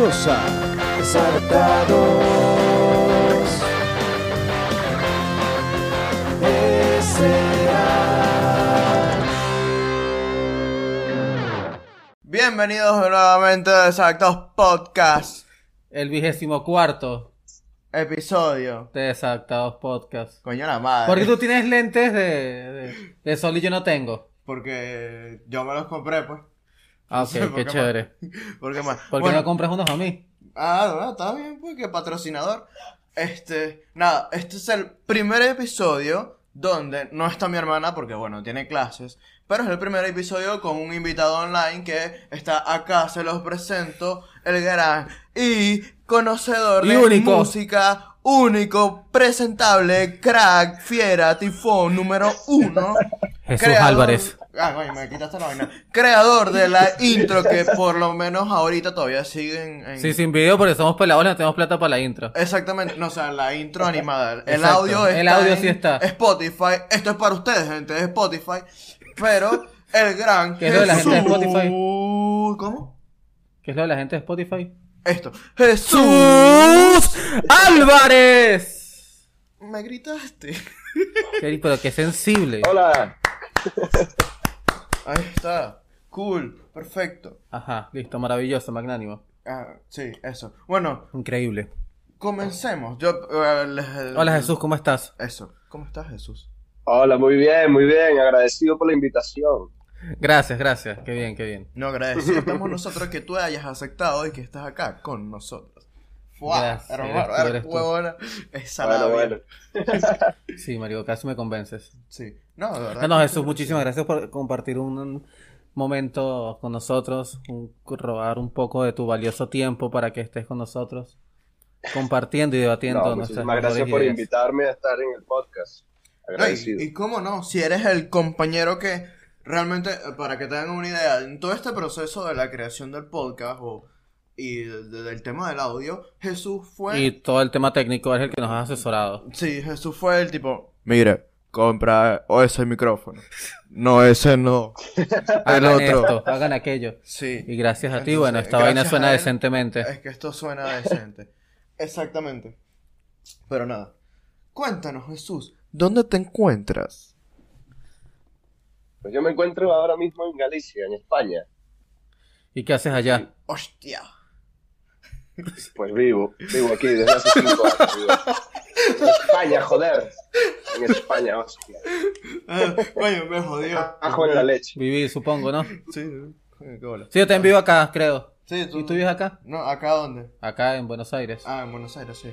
Bienvenidos a Desatados. Bienvenidos nuevamente a Desatados Podcast, El vigésimo cuarto episodio. de Desactados Podcast. Coño la madre. Porque tú tienes lentes de, de, de sol y yo no tengo. Porque yo me los compré, pues. Ah, ok, Sí, qué porque chévere. ¿Por qué más? ¿Por qué Bueno, no compras unos a mí? Ah, no, está bien, pues que patrocinador. Este, nada, este es el primer episodio donde no está mi hermana porque, bueno, tiene clases. Pero es el primer episodio con un invitado online que está acá, se los presento, el gran y conocedor Y de único. música, único, presentable, crack, fiera, tifón, número uno. Jesús creador- Álvarez. Ah, coño, me quitaste la vaina. Creador de la intro que por lo menos ahorita todavía siguen en... Sí, sin video porque somos pelados, no tenemos plata para la intro. Exactamente, no, o sea, la intro animada. El Exacto, audio está el audio sí está. Spotify. Esto es para ustedes, gente de Spotify. Pero el gran ¿Qué es lo de la gente de Spotify? Jesús- ¿Cómo? ¿Qué es lo de la gente de Spotify? Esto. Jesús. Álvarez. Me gritaste. Qué- Pero qué sensible. Hola. Ahí está. Cool. Perfecto. Ajá, listo, maravilloso, magnánimo. Ah, sí, eso. Bueno, Increíble. comencemos. Yo, eh, les- Hola Jesús, ¿cómo estás? Eso. ¿Cómo estás, Jesús? Hola, muy bien, muy bien. Agradecido por la invitación. Gracias, gracias. Qué bien, qué bien. No agradecidos estamos nosotros que tú hayas aceptado y que estás acá con nosotros. Fuá, Gracias, hermano, eres tú, eres tú. huevona. Esa la Bueno. Sí, Mario, casi me convences. Sí. No, de verdad. No, no, Jesús, muchísimas gracias por compartir un, momento con nosotros, un- robar un poco de tu valioso tiempo para que estés con nosotros, compartiendo y debatiendo No, muchísimas gracias por ideas. invitarme a estar en el podcast. No, Agradecido. y, y cómo no, si eres el compañero que realmente, eh, para que tengan una idea, en todo este proceso de la creación del podcast o, y de- de- del tema del audio, Jesús fue... Y todo el tema técnico es el que nos ha asesorado. Sí, Jesús fue el tipo, mire, compra o ese micrófono. No, ese no. El Hagan otro. esto, hagan aquello. Sí. Y gracias a ti, bueno, esta vaina suena él, decentemente. Es que esto suena decente. Exactamente. Pero nada. Cuéntanos, Jesús, ¿dónde te encuentras? Pues yo me encuentro ahora mismo en Galicia, en España. ¿Y qué haces allá? Hostia. Pues vivo, vivo aquí desde hace cinco años. vivo. En España, joder. En España, hostia. Ah, Coño, me jodió. Ajo en la leche. Vivir, supongo, ¿no? Sí. Sí, yo también vivo acá, creo. Sí, ¿Y tú vives acá? No, ¿acá dónde? Acá en Buenos Aires. Ah, en Buenos Aires, sí.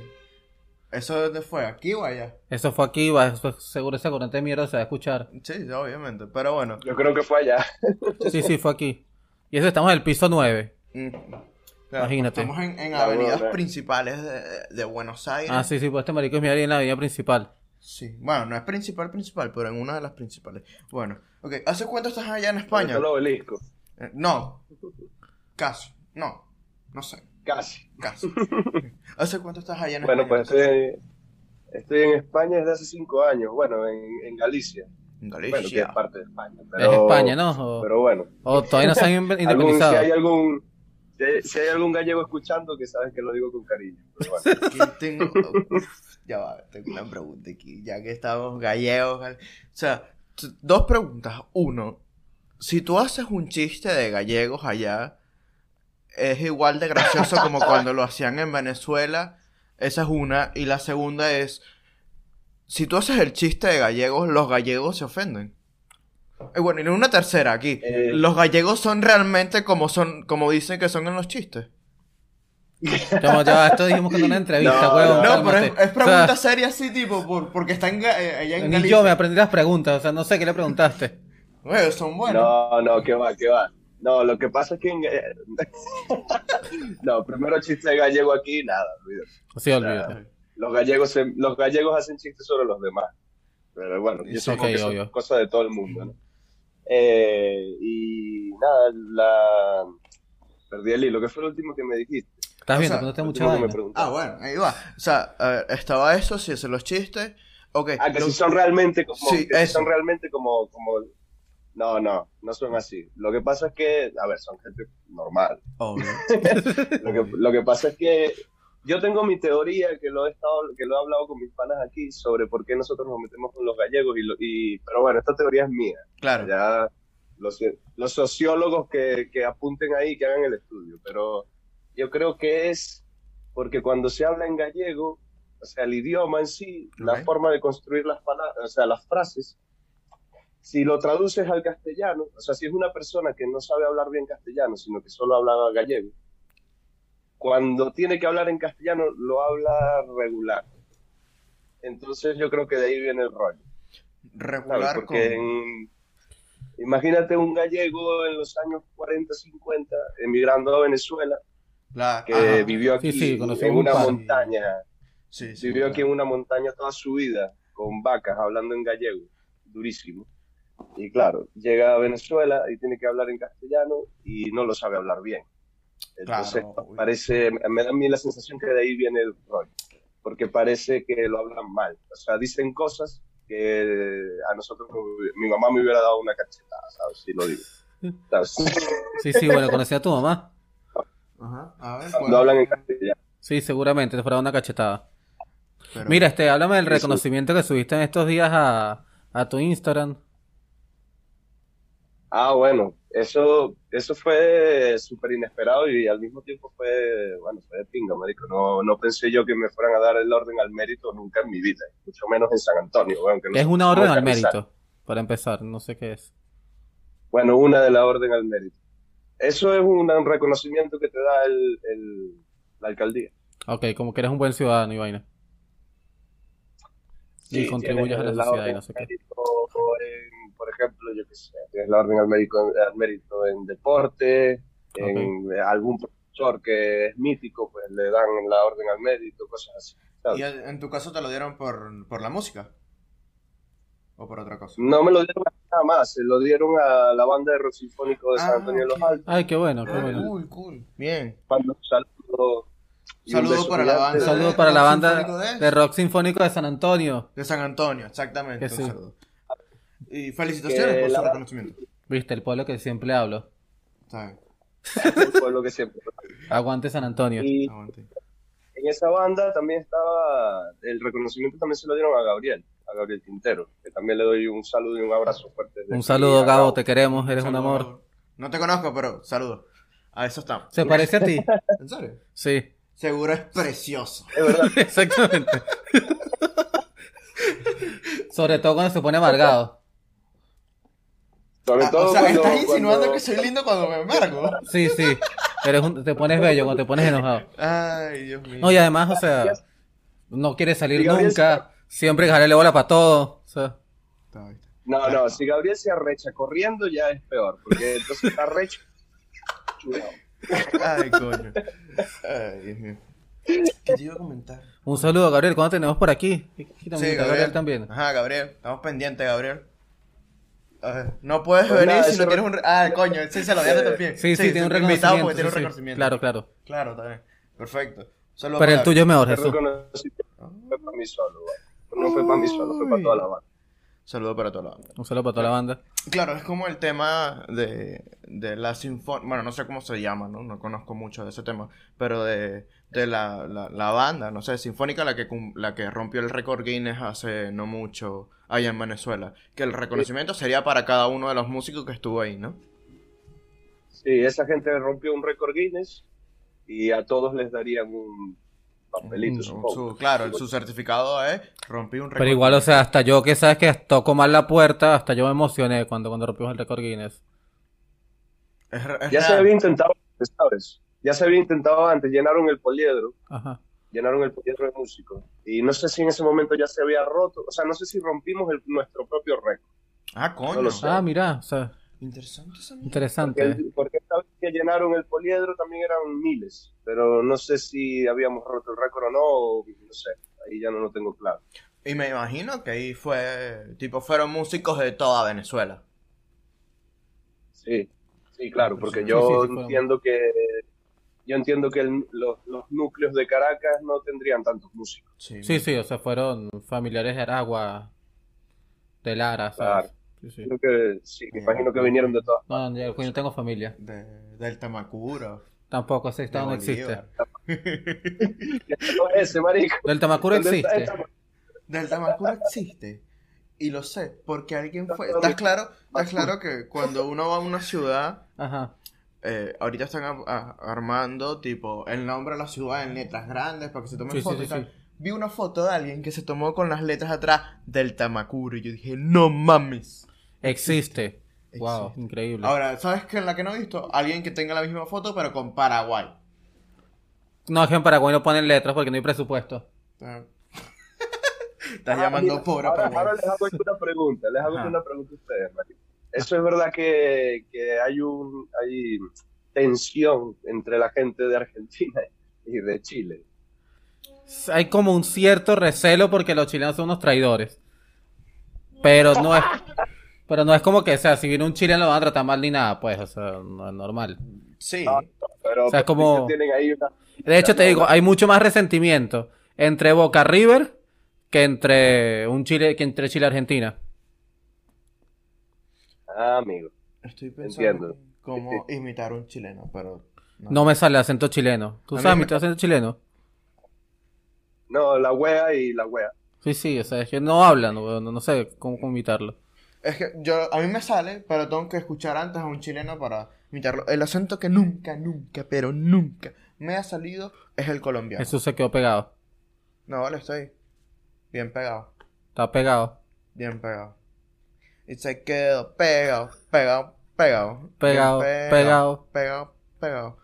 ¿Eso dónde fue? ¿Aquí o allá? Eso fue aquí, va, eso- seguro esa corriente de mierda se va a escuchar. Sí, obviamente. Pero bueno. Yo creo que fue allá. Sí, sí, fue aquí. Y eso estamos en el piso 9. mm, claro, Imagínate. Estamos en, en avenidas principales de, de Buenos Aires. Ah, sí, sí, pues este marico es mi área en la avenida principal. Sí, bueno, no es principal, principal, pero en una de las principales. Bueno, ok, ¿hace cuánto estás allá en España? Solo obelisco. Eh, no, casi, no, no sé, Casi. casi. ¿Hace cuánto estás allá en Bueno, España? pues estoy, estoy en España desde hace cinco años. Bueno, en, en Galicia. En Bueno, que es Galicia. parte de España. Es Pero, España, ¿no? O, Pero bueno. o todavía no se han si hay algún si hay, si hay algún gallego escuchando que saben que lo digo con cariño pero bueno. Aquí tengo, ya va, tengo una pregunta aquí, ya que estamos gallegos. gal- O sea, dos preguntas. Uno, si tú haces un chiste de gallegos allá, es igual de gracioso como cuando lo hacían en Venezuela. Esa es una. Y la segunda es, si tú haces el chiste de gallegos, los gallegos se ofenden. Y bueno, y una tercera aquí. Eh. Los gallegos son realmente como son, como dicen que son en los chistes. Como ya, esto dijimos que en una entrevista, No, huevón. no, No, pero es, pregunta O sea, seria así, tipo, por, porque está en, eh, allá en Ni Galicia. yo me aprendí las preguntas, o sea, no sé qué le preguntaste. Güey, son buenos. no no que va que va no lo que pasa es que en- eh, no primero chiste de gallego aquí nada olvídate. Sí, olvídate. los gallegos se- los gallegos hacen chistes sobre los demás pero bueno yo Sí, supongo ok, que eso obvio. es cosa de todo el mundo ¿no? Eh, y nada la perdí el hilo ¿qué fue lo último que me dijiste? Estás viendo no te mucha vaina. Ah, bueno, ahí va. O sea, a ver, estaba eso, si hacen los chistes. Ok. Ah, que lo- si son realmente como, Sí, que si son realmente como, como No, no, no son así. Lo que pasa es que, a ver, son gente normal. Obvio. Lo que, lo que pasa es que yo tengo mi teoría que lo he estado, que lo he hablado con mis panas aquí sobre por qué nosotros nos metemos con los gallegos y, lo- y pero bueno, esta teoría es mía. Claro. Ya los, los sociólogos que, que apunten ahí, que hagan el estudio, pero yo creo que es porque cuando se habla en gallego, o sea, el idioma en sí, la Ok. forma de construir las palabras, o sea, las frases, si lo traduces al castellano, o sea, si es una persona que no sabe hablar bien castellano, sino que solo habla gallego, cuando tiene que hablar en castellano, lo habla regular. Entonces yo creo que de ahí viene el rollo. ¿sabes? Regular Porque con... en- imagínate un gallego en los años 40, 50, emigrando a Venezuela, La... que ajá. vivió aquí Sí, sí, conocemos en un una par. montaña, Sí, sí, vivió claro. aquí en una montaña toda su vida, con vacas, hablando en gallego, durísimo. Y claro, llega a Venezuela y tiene que hablar en castellano y no lo sabe hablar bien. Entonces Claro, parece, me da a mí la sensación que de ahí viene el rollo, porque parece que lo hablan mal. O sea, dicen cosas que a nosotros, mi mamá me hubiera dado una cachetada, ¿sabes? Si lo digo. ¿Sabes? Sí, sí, bueno, conocí a tu mamá. Ajá. A ver, Cuando ¿cuál? hablan en castellano. Sí, seguramente, te fuera una cachetada. Pero- Mira, este, háblame del Sí, sí. reconocimiento que subiste en estos días a, a tu Instagram. Ah, bueno, eso, eso fue súper inesperado y al mismo tiempo fue, bueno, fue de pinga, marico. No, no pensé yo que me fueran a dar el orden al mérito nunca en mi vida, mucho menos en San Antonio. Bueno, que no ¿Qué es una orden al mérito? Para empezar, no sé qué es. Bueno, una de la orden al mérito. Eso es un, un reconocimiento que te da el, el- la alcaldía. Ok, como que eres un buen ciudadano y vaina. Y contribuyes a la sociedad y no sé qué. en, por ejemplo, yo qué sé, tienes la orden al mérito, al mérito en deporte, en algún profesor que es mítico, pues le dan la orden al mérito, cosas así. ¿sabes? ¿Y en tu caso te lo dieron por, por la música? ¿O por otra cosa? No me lo dieron nada más, se lo dieron a la banda de rock sinfónico de San Ah, Antonio de los. Altos. Ay, qué bueno, qué Ah, bueno. cool, cool. Bien. Un saludo. para la banda. Saludo de para la rock banda sinfónico de- de rock sinfónico de San Antonio. De San Antonio, exactamente. Que un saludo. Y felicitaciones Que por su reconocimiento. Viste, el pueblo que siempre hablo. Está bien. Fue lo que siempre. Aguante San Antonio. Y Aguante. en esa banda también estaba, el reconocimiento también se lo dieron a Gabriel, a Gabriel Quintero, que también le doy un saludo y un abrazo fuerte. Un saludo, Gabo, Gabo. te queremos, eres un amor. No te conozco, pero saludo. A eso estamos. ¿Se parece a ti? ¿En serio? Sí, Seguro es precioso. Es verdad, exactamente. Sobre todo cuando se pone amargado. Sobre Ah, todo o sea, cuando- estás insinuando cuando- que soy lindo cuando me amargo. Sí, sí. Eres un- te pones bello cuando te pones enojado. Ay, Dios mío. No, y además, o sea, no quiere salir nunca. Siempre jalarle bola para todo. O sea. No, no, si Gabriel se arrecha corriendo ya es peor, porque entonces está arrecho. Ay, coño. Ay, Dios mío. ¿Qué te iba a comentar? un saludo, Gabriel. ¿Cuándo tenemos por aquí? Aquí Sí, Gabriel. también. Ajá, Gabriel. Estamos pendientes, Gabriel. Ver, no puedes Pues venir nada, si no tienes un... Ah, coño, sí se lo dieron también. Sí, sí, tiene un reconocimiento. porque tiene un sí, sí. reconocimiento. Claro, claro. Claro, también. Perfecto. Solo Pero el tuyo es mejor, Jesús. fue para mí solo, güey. no fue para mí solo, fue para toda la banda. Saludo para toda la banda. Un saludo para toda la banda. Claro, es como el tema de, de la sinfonía, bueno, no sé cómo se llama, ¿no? No conozco mucho de ese tema, pero de, de la, la, la banda, no sé, sinfónica, la que, la que rompió el récord Guinness hace no mucho allá en Venezuela, que el reconocimiento sería para cada uno de los músicos que estuvo ahí, ¿no? Sí, esa gente rompió un récord Guinness y a todos les darían un papelito, Un- supongo. su- claro, el- su certificado es rompí un récord Pero igual, o sea, hasta yo que sabes que toco mal la puerta, hasta yo me emocioné cuando, cuando rompimos el récord Guinness. Es re- es Ya se real. había intentado ¿sabes? Ya se había intentado antes, llenaron el poliedro, Ajá. llenaron el poliedro de músicos. Y no sé si en ese momento ya se había roto, o sea, no sé si rompimos el- nuestro propio récord. Ah, coño. No. Ah, mira, o sea, Interesante esa. Porque, interesante. el- porque esta vez que llenaron el poliedro también eran miles, pero no sé si habíamos roto el récord o no, o no sé, ahí ya no lo tengo claro. Y me imagino que ahí fue, tipo, fueron músicos de toda Venezuela. Sí, sí, claro, porque Sí, yo sí, sí, fueron. entiendo que yo entiendo que el- los, los núcleos de Caracas no tendrían tantos músicos. Sí, Sí, sí, o sea, fueron familiares de Aragua, de Lara, ¿sabes? Claro. Sí, sí. Creo que sí, me imagino que vinieron de todas. No, yo, yo no tengo familia. De, del Tamacuro. Tampoco ese estado no existe. No es ese, marico. Del Tamacuro ¿Dónde está existe. Del Tamacuro existe. Y lo sé, porque alguien fue. ¿Estás claro? ¿Estás claro que cuando uno va a una ciudad, Ajá. Eh, ahorita están a- a- armando tipo el nombre de la ciudad en letras grandes para que se tomen Sí, fotos sí, y tal? sí. Vi una foto de alguien que se tomó con las letras atrás del Tamacuro y yo dije, no mames. Existe. Wow, Existe. increíble. Ahora, ¿sabes qué es la que no he visto? Alguien que tenga la misma foto pero con Paraguay. No, es que en Paraguay no ponen letras porque no hay presupuesto. Ah. Estás Ah, llamando mira, pobre ahora, Paraguay. ahora les hago una pregunta, les hago Ajá. una pregunta a ustedes. Eso es verdad que, que hay un hay tensión entre la gente de Argentina y de Chile. Hay como un cierto recelo porque los chilenos son unos traidores. Pero no es. Pero no es como que, o sea, si viene un chileno lo van a tratar mal ni nada, pues, o sea, no es normal. Sí. Pero O sea, como- sí que tienen ahí una De hecho, te digo, hay mucho más resentimiento entre Boca River que entre un Chile, que entre Chile y Argentina. Ah, amigo. Estoy pensando Entiendo. cómo imitar a un chileno, pero... No me sale acento chileno. ¿Tú sabes me- mi acento chileno? No, la wea y la wea. Sí, sí, o sea, es que no hablan, no, no sé cómo, cómo imitarlo. Es que yo, a mí me sale, pero tengo que escuchar antes a un chileno para imitarlo. El acento que nunca, nunca, pero nunca me ha salido es el colombiano. Eso se quedó pegado. No, vale, estoy bien pegado, Está pegado. bien pegado. Y se quedó pegado, pegado, pegado. Pegado, pegado. Pegado, pegado.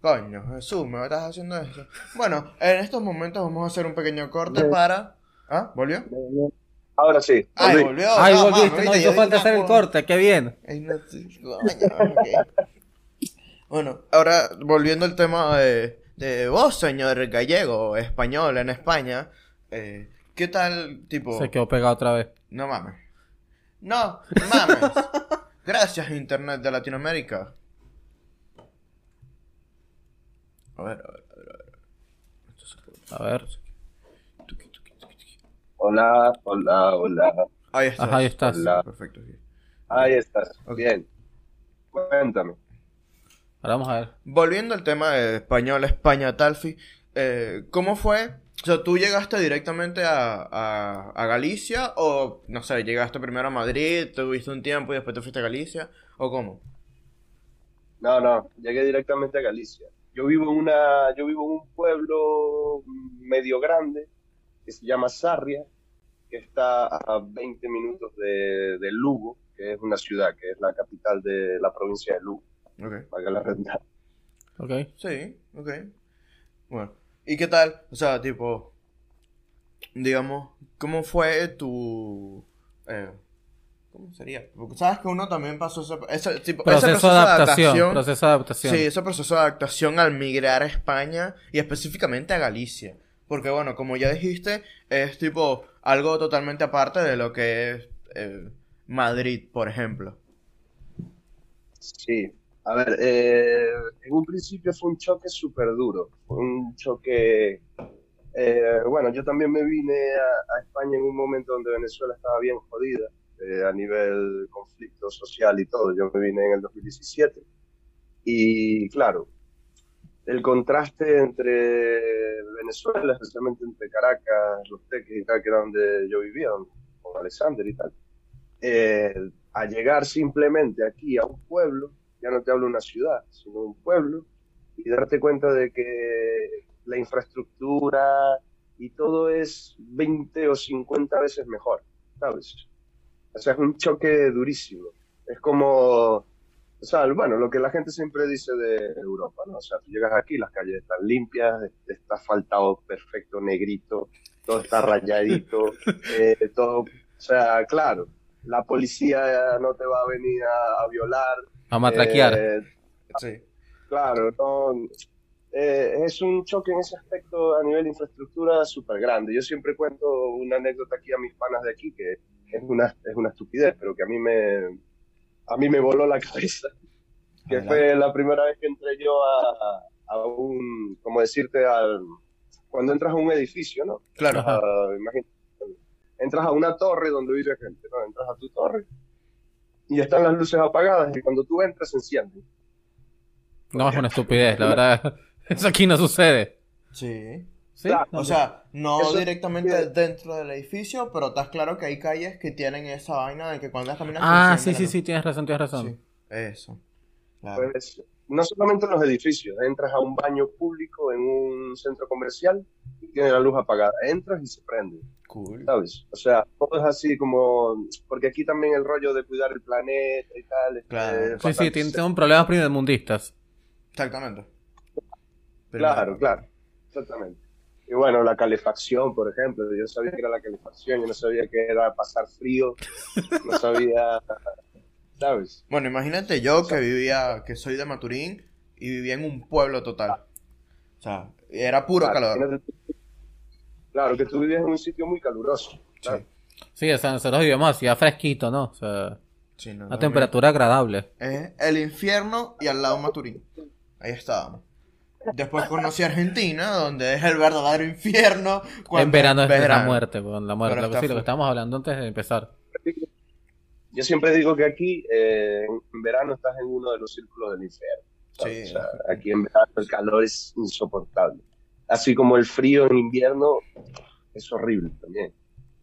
Coño, Jesús, ¿me estás haciendo eso? Bueno, en estos momentos vamos a hacer un pequeño corte para... ¿Ah? ¿Volvió? Ahora sí. Ay, volví. volvió. Ay, no, volviste, no hizo falta hacer el "Ah, corte, qué bien. Ay, no sé, coño, ok. Bueno, ahora volviendo al tema de, de vos, señor gallego, español en España, eh, ¿qué tal, tipo? Se quedó pegado otra vez. No mames. No, mames. Gracias, Internet de Latinoamérica. A ver, a ver, a ver. a ver. Esto se puede- A ver. Hola, hola, hola. Ahí estás. Ajá, ahí estás. Hola. Perfecto, sí. Ahí estás. Ok. Bien. Cuéntame. Ahora vamos a ver. Volviendo al tema de español, España, Talfi, eh, ¿cómo fue? O sea, ¿tú llegaste directamente a, a- a Galicia o, no sé, llegaste primero a Madrid, tuviste un tiempo y después te fuiste a Galicia? ¿O cómo? No, no, llegué directamente a Galicia. Yo vivo en una, yo vivo en un pueblo medio grande que se llama Sarria, que está a 20 minutos de, de Lugo, que es una ciudad, que es la capital de la provincia de Lugo, Ok. para la redundancia. Ok. Sí, ok. Bueno, ¿y qué tal? O sea, tipo, digamos, ¿cómo fue tu... eh, ¿Cómo sería? Porque sabes que uno también pasó ese, ese tipo, ese Proceso de adaptación. Proceso de adaptación. Sí, ese proceso de adaptación al migrar a España y específicamente a Galicia. Porque bueno, como ya dijiste, es tipo algo totalmente aparte de lo que es eh, Madrid, por ejemplo. Sí, a ver, eh, en un principio fue un choque súper duro, un choque, eh, bueno, yo también me vine a, a España en un momento donde Venezuela estaba bien jodida eh, a nivel conflicto social y todo, yo me vine en el 2017 y claro, el contraste entre Venezuela, especialmente entre Caracas, Los Teques y tal, que era donde yo vivía, con Alexander y tal, eh, a llegar simplemente aquí a un pueblo, ya no te hablo de una ciudad, sino un pueblo, y darte cuenta de que la infraestructura y todo es 20 o 50 veces mejor, ¿sabes? O sea, es un choque durísimo. Es como, o sea, bueno, lo que la gente siempre dice de Europa, ¿no? O sea, tú llegas aquí, las calles están limpias, está asfaltado perfecto, negrito, todo está rayadito, eh, todo, o sea, claro, la policía no te va a venir a, a violar. A matraquear. eh, Sí. claro, no, eh, es un choque en ese aspecto a nivel de infraestructura súper grande. Yo siempre cuento una anécdota aquí a mis panas de aquí, que es una, es una estupidez, pero que a mí me, a mí me voló la cabeza. Que Adelante. fue la primera vez que entré yo a, a un, como decirte, al, cuando entras a un edificio, ¿no? Claro. Ah, imagínate, entras a una torre donde vive gente, ¿no? Entras a tu torre y están las luces apagadas y cuando tú entras se encienden. No, es una estupidez, la verdad. Eso aquí no sucede. Sí. ¿Sí? Claro. O sea, no Eso- directamente dentro del edificio, pero estás claro que hay calles que tienen esa vaina de que cuando estás caminando... Ah, se sí, sí, sí, tienes razón, tienes razón. Sí, eso. Claro. Pues, no solamente en los edificios, entras a un baño público en un centro comercial y tiene la luz apagada. Entras y se prende, Cool. ¿sabes? O sea, todo es así como... Porque aquí también el rollo de cuidar el planeta y tal. es- Claro. es Sí, sí, tienen problemas primermundistas. Exactamente. Claro, claro, exactamente. Y bueno, la calefacción, por ejemplo, yo sabía que era la calefacción, yo no sabía que era pasar frío, no sabía, ¿sabes? Bueno, imagínate yo que vivía, que soy de Maturín y vivía en un pueblo total. O sea, era puro Claro, calor. Claro, que tú vivías en un sitio muy caluroso. claro. Sí. Sí, o sea, nosotros vivimos así, ya fresquito, ¿no? O sea, Sí, no, una no, temperatura agradable. Es el infierno y al lado Maturín. Ahí estábamos. Después conocí Argentina, donde es el verdadero infierno. cuando en verano es la verano. muerte, con la muerte. Pero Lo que, sí, lo que estábamos hablando antes de empezar. Yo siempre digo que aquí, eh, en verano, estás en uno de los círculos del infierno. Sí. O sea, aquí en verano el calor es insoportable. Así como el frío en invierno es horrible también.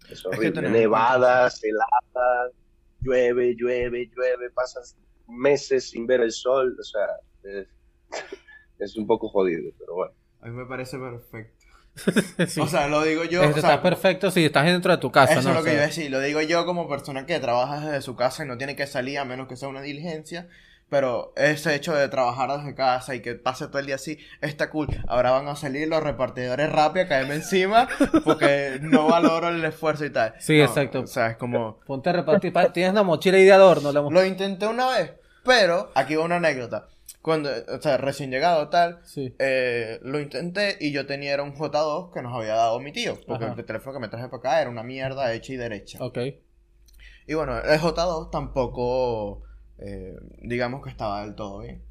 Es que horrible. tener en Nevadas, heladas, llueve, llueve, llueve, pasas meses sin ver el sol. O sea, es, es un poco jodido, pero bueno. A mí me parece perfecto. Sí. O sea, lo digo yo. Esto o sea, está perfecto si estás dentro de tu casa, Eso ¿no? es lo O que sea, yo decía. Lo digo yo como persona que trabaja desde su casa y no tiene que salir a menos que sea una diligencia. Pero ese hecho de trabajar desde casa y que pase todo el día así está cool. Ahora van a salir los repartidores rápido a caerme encima porque no valoro el esfuerzo y tal. Sí, No, exacto. O sea, es como. Ponte a repartir. pa- Tienes una mochila ahí de adorno. La Lo intenté una vez, pero aquí va una anécdota. Cuando, o sea, recién llegado tal, Sí. eh, lo intenté y yo tenía era un J2 que nos había dado mi tío. Porque Ajá. el teléfono que me traje para acá era una mierda hecha y derecha. Ok. Y bueno, el J2 tampoco, eh, digamos que estaba del todo bien.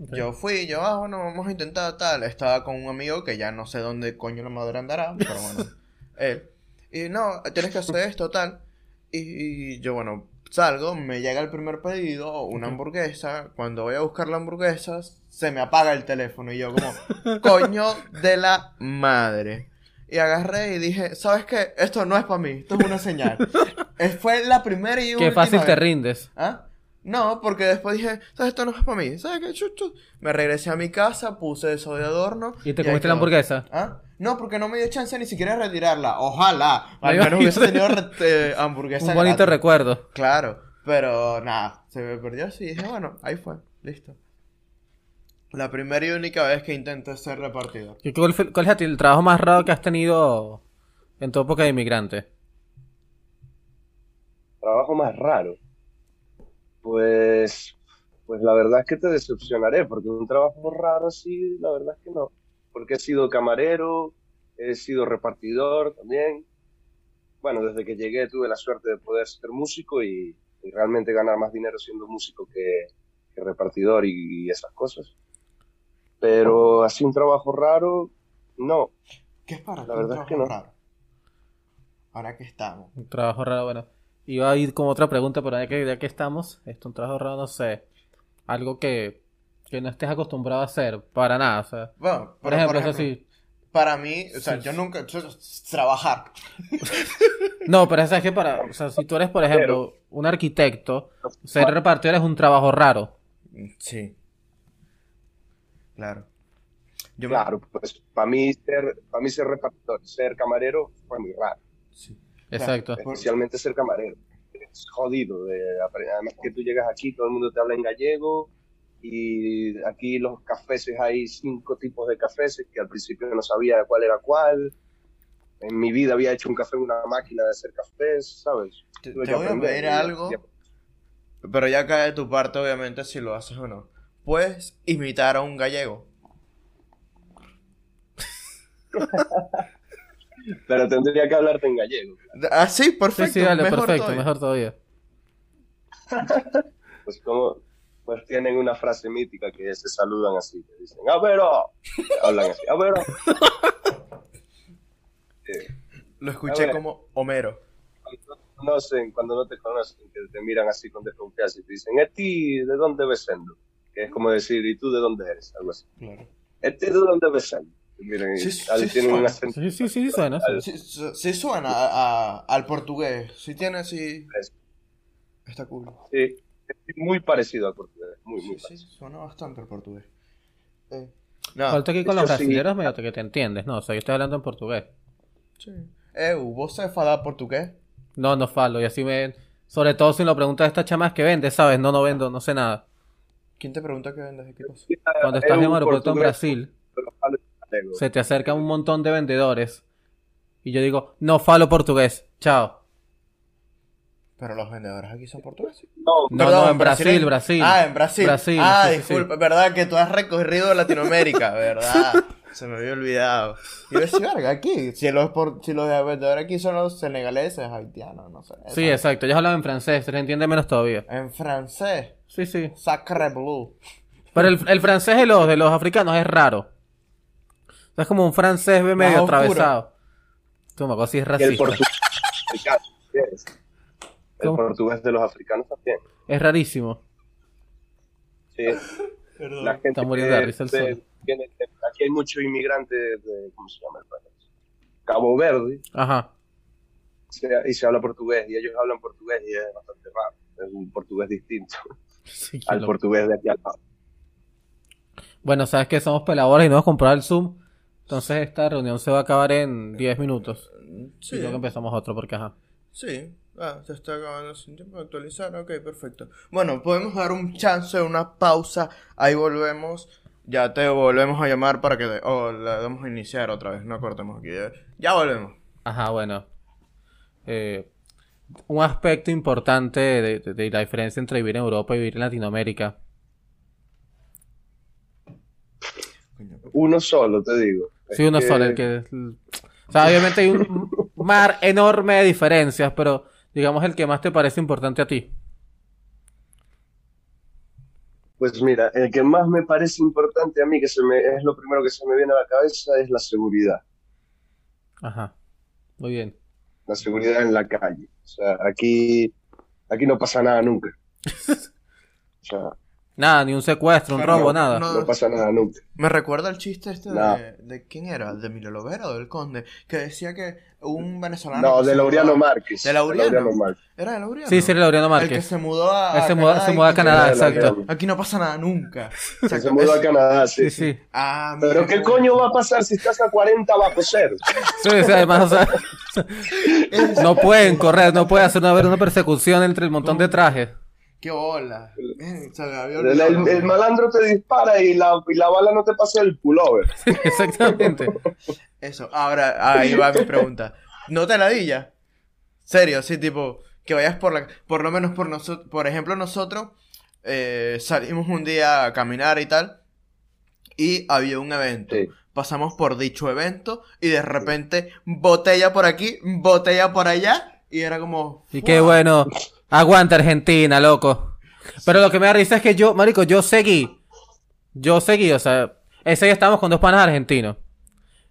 ok. Yo fui, yo, ah, bueno, vamos a intentar tal. Estaba con un amigo que ya no sé dónde coño la madre andará, pero bueno, él. Y no, tienes que hacer esto, tal. Y, y yo, bueno, salgo, me llega el primer pedido, una hamburguesa. Cuando voy a buscar la hamburguesa, se me apaga el teléfono. Y yo, como, coño de la madre. Y agarré y dije, ¿sabes qué? Esto no es para mí, esto es una señal. Es- Fue la primera y última Qué fácil te rindes. ¿Ah? No, porque después dije, ¿sabes? Esto no es para mí. ¿Sabes qué? Chu, chu. Me regresé a mi casa, puse eso de adorno. ¿Y te comiste la hamburguesa? ¿Ah? No, porque no me dio chance ni siquiera de retirarla. Ojalá. Al menos hubiese tenido eh, hamburguesa. Un bonito gratis. recuerdo. Claro. Pero nada, se me perdió así. Dije, bueno, ahí fue. Listo. La primera y única vez que intenté ser repartidor. ¿Y ¿Cuál, fue- cuál es el trabajo más raro que has tenido en tu época de inmigrante? Trabajo más raro. Pues, pues la verdad es que te decepcionaré, porque un trabajo raro así, la verdad es que no. Porque he sido camarero, he sido repartidor también. Bueno, desde que llegué tuve la suerte de poder ser músico y, y realmente ganar más dinero siendo músico que, que repartidor y, y esas cosas. Pero así un trabajo raro, no. ¿Qué es para La verdad es que no. raro? Ahora que estamos. Un trabajo raro, bueno. Iba a ir con otra pregunta, pero ya que, ya que estamos, esto un trabajo raro, no sé. Algo que, que no estés acostumbrado a hacer, para nada, o sea. Bueno, Por ejemplo, eso sí. Para mí, o sea, Sí. yo nunca. yo- trabajar. No, pero es que para, o sea, si tú eres, por ejemplo, un arquitecto, ser repartidor es un trabajo raro. Sí. Claro. Yo me- Claro, pues para mí ser, para mí ser repartidor, ser camarero fue muy raro. sí. Exacto. especialmente ser camarero. Es jodido. de aprender. Además que tú llegas aquí, todo el mundo te habla en gallego y aquí los cafés hay cinco tipos de cafés que al principio no sabía cuál era cuál. En mi vida había hecho un café en una máquina de hacer cafés, ¿sabes? Te, Tuve te que voy a pedir algo, pero ya cae de tu parte, obviamente, si lo haces o no. Puedes imitar a un gallego. Pero tendría que hablarte en gallego. Ah, sí, Sí, perfecto. sí, dale, mejor perfecto, todavía. mejor todavía. Pues como pues tienen una frase mítica que se saludan así, que dicen, a ver, oh". hablan así, a ver. oh". Eh, Lo escuché A ver. como Homero. conocen, cuando no te conocen, que te miran así con desconfianza y te dicen, ¿Eti de dónde ves? Que es como decir, ¿y tú de dónde eres? Algo así. Claro. ¿Eti de dónde ves sendo? Y miren, y Sí, sí tienen un suena. acento. Sí, sí, sí, suena. sí. Sí, su- sí suena a- a- al portugués. Sí tiene así. Es- Está cool. Sí, es muy parecido al portugués. Muy, muy Sí, sí, suena bastante al portugués. Eh, no, Falta aquí con los eso sí. brasileños medio que te entiendes, ¿no? O sea, yo estoy hablando en portugués. sí. Eh, ¿vos sabés falar portugués? No, no falo, y así me... Sobre todo si lo preguntas a esta chama que vende, ¿sabes? No, no vendo, no sé nada. ¿Quién te pregunta qué vendes qué cosa? Cuando estás en un aeropuerto en Brasil, se te acercan un montón de vendedores. Y yo digo, no falo portugués, chao. Pero los vendedores aquí son portugueses. No, No, Perdón, no, en Brasil. Brasil. Ah, en Brasil. Brasil, ah, sí, sí, sí. disculpa, verdad que tú has recorrido Latinoamérica, ¿verdad? Se me había olvidado. Y yo decía, verga, aquí. Si los, por- si los vendedores aquí son los senegaleses, haitianos, no sé. Sí, exacto, ellos hablan en francés, se les entiende menos todavía. En francés, Sí, sí. sacre bleu. Pero el, el francés de los, de los africanos es raro. O sea, es como un francés medio atravesado. Algo así es Y el racista. portugués. El ¿Cómo? portugués de los africanos también. Es rarísimo. Sí. Perdón. La gente Está muriendo de risa el de- sol. aquí hay muchos inmigrantes de, ¿cómo se llama el país? Cabo Verde, Ajá. se- y se habla portugués, y ellos hablan portugués y es bastante raro. Es un portugués distinto Sí, al loco. portugués de aquí al lado. Bueno, sabes que somos peladores y no vamos a comprar el Zoom. Entonces esta reunión se va a acabar en 10 minutos. Sí, Y luego empezamos otro porque ajá. sí. Ah, se está acabando sin tiempo de actualizar. Ok, perfecto. Bueno, podemos dar un chance, una pausa. Ahí volvemos. Ya te volvemos a llamar para que le, oh, le damos a iniciar otra vez. No cortemos aquí. Ya, volvemos. Ajá, bueno. Eh, un aspecto importante de, de- de la diferencia entre vivir en Europa y vivir en Latinoamérica. Uno solo, te digo. Sí, uno que- solo, el que... O sea, obviamente hay un mar enorme de diferencias, pero digamos el que más te parece importante a ti. Pues mira, el que más me parece importante a mí, que se me, es lo primero que se me viene a la cabeza, es la seguridad. Ajá. Muy bien. La seguridad en la calle. O sea, aquí, aquí no pasa nada nunca. O sea, Nada, ni un secuestro, un Claro, robo, nada. no. no pasa nada nunca. Me recuerda el chiste este No. de, de quién era, de Emilio Lovera o del Conde, que decía que un venezolano. No, de Laureano mudó- Márquez. ¿De Laureano? Márquez. Era de Laureano. Sí, sí, Laureano El que Márquez. se mudó a. Él se a muda- se y muda a Canadá, Era exacto. Aquí no pasa nada nunca. Se mudó a Canadá, sí. Sí, sí. Ah, Pero ¿qué coño va a pasar si estás a 40 bajo cero? Sí, sí, además, o sea, no pueden correr, no puede hacer haber una persecución entre el montón de trajes. Qué había El, olvidado. el- el malandro te dispara y la, y la bala no te pasa el pullover. Exactamente. Eso, ahora, ahí va mi pregunta. ¿No te ladilla? Serio, sí, tipo, que vayas por la... Por lo menos por nosotros, por ejemplo, nosotros eh, salimos un día a caminar y tal, y había un evento. Sí. Pasamos por dicho evento, y de repente, botella por aquí, botella por allá, y era como... Y qué bueno. Aguanta Argentina, loco. Pero lo que me da risa es que yo, marico, yo seguí. Yo seguí, o sea, ese día estábamos con dos panas argentinos.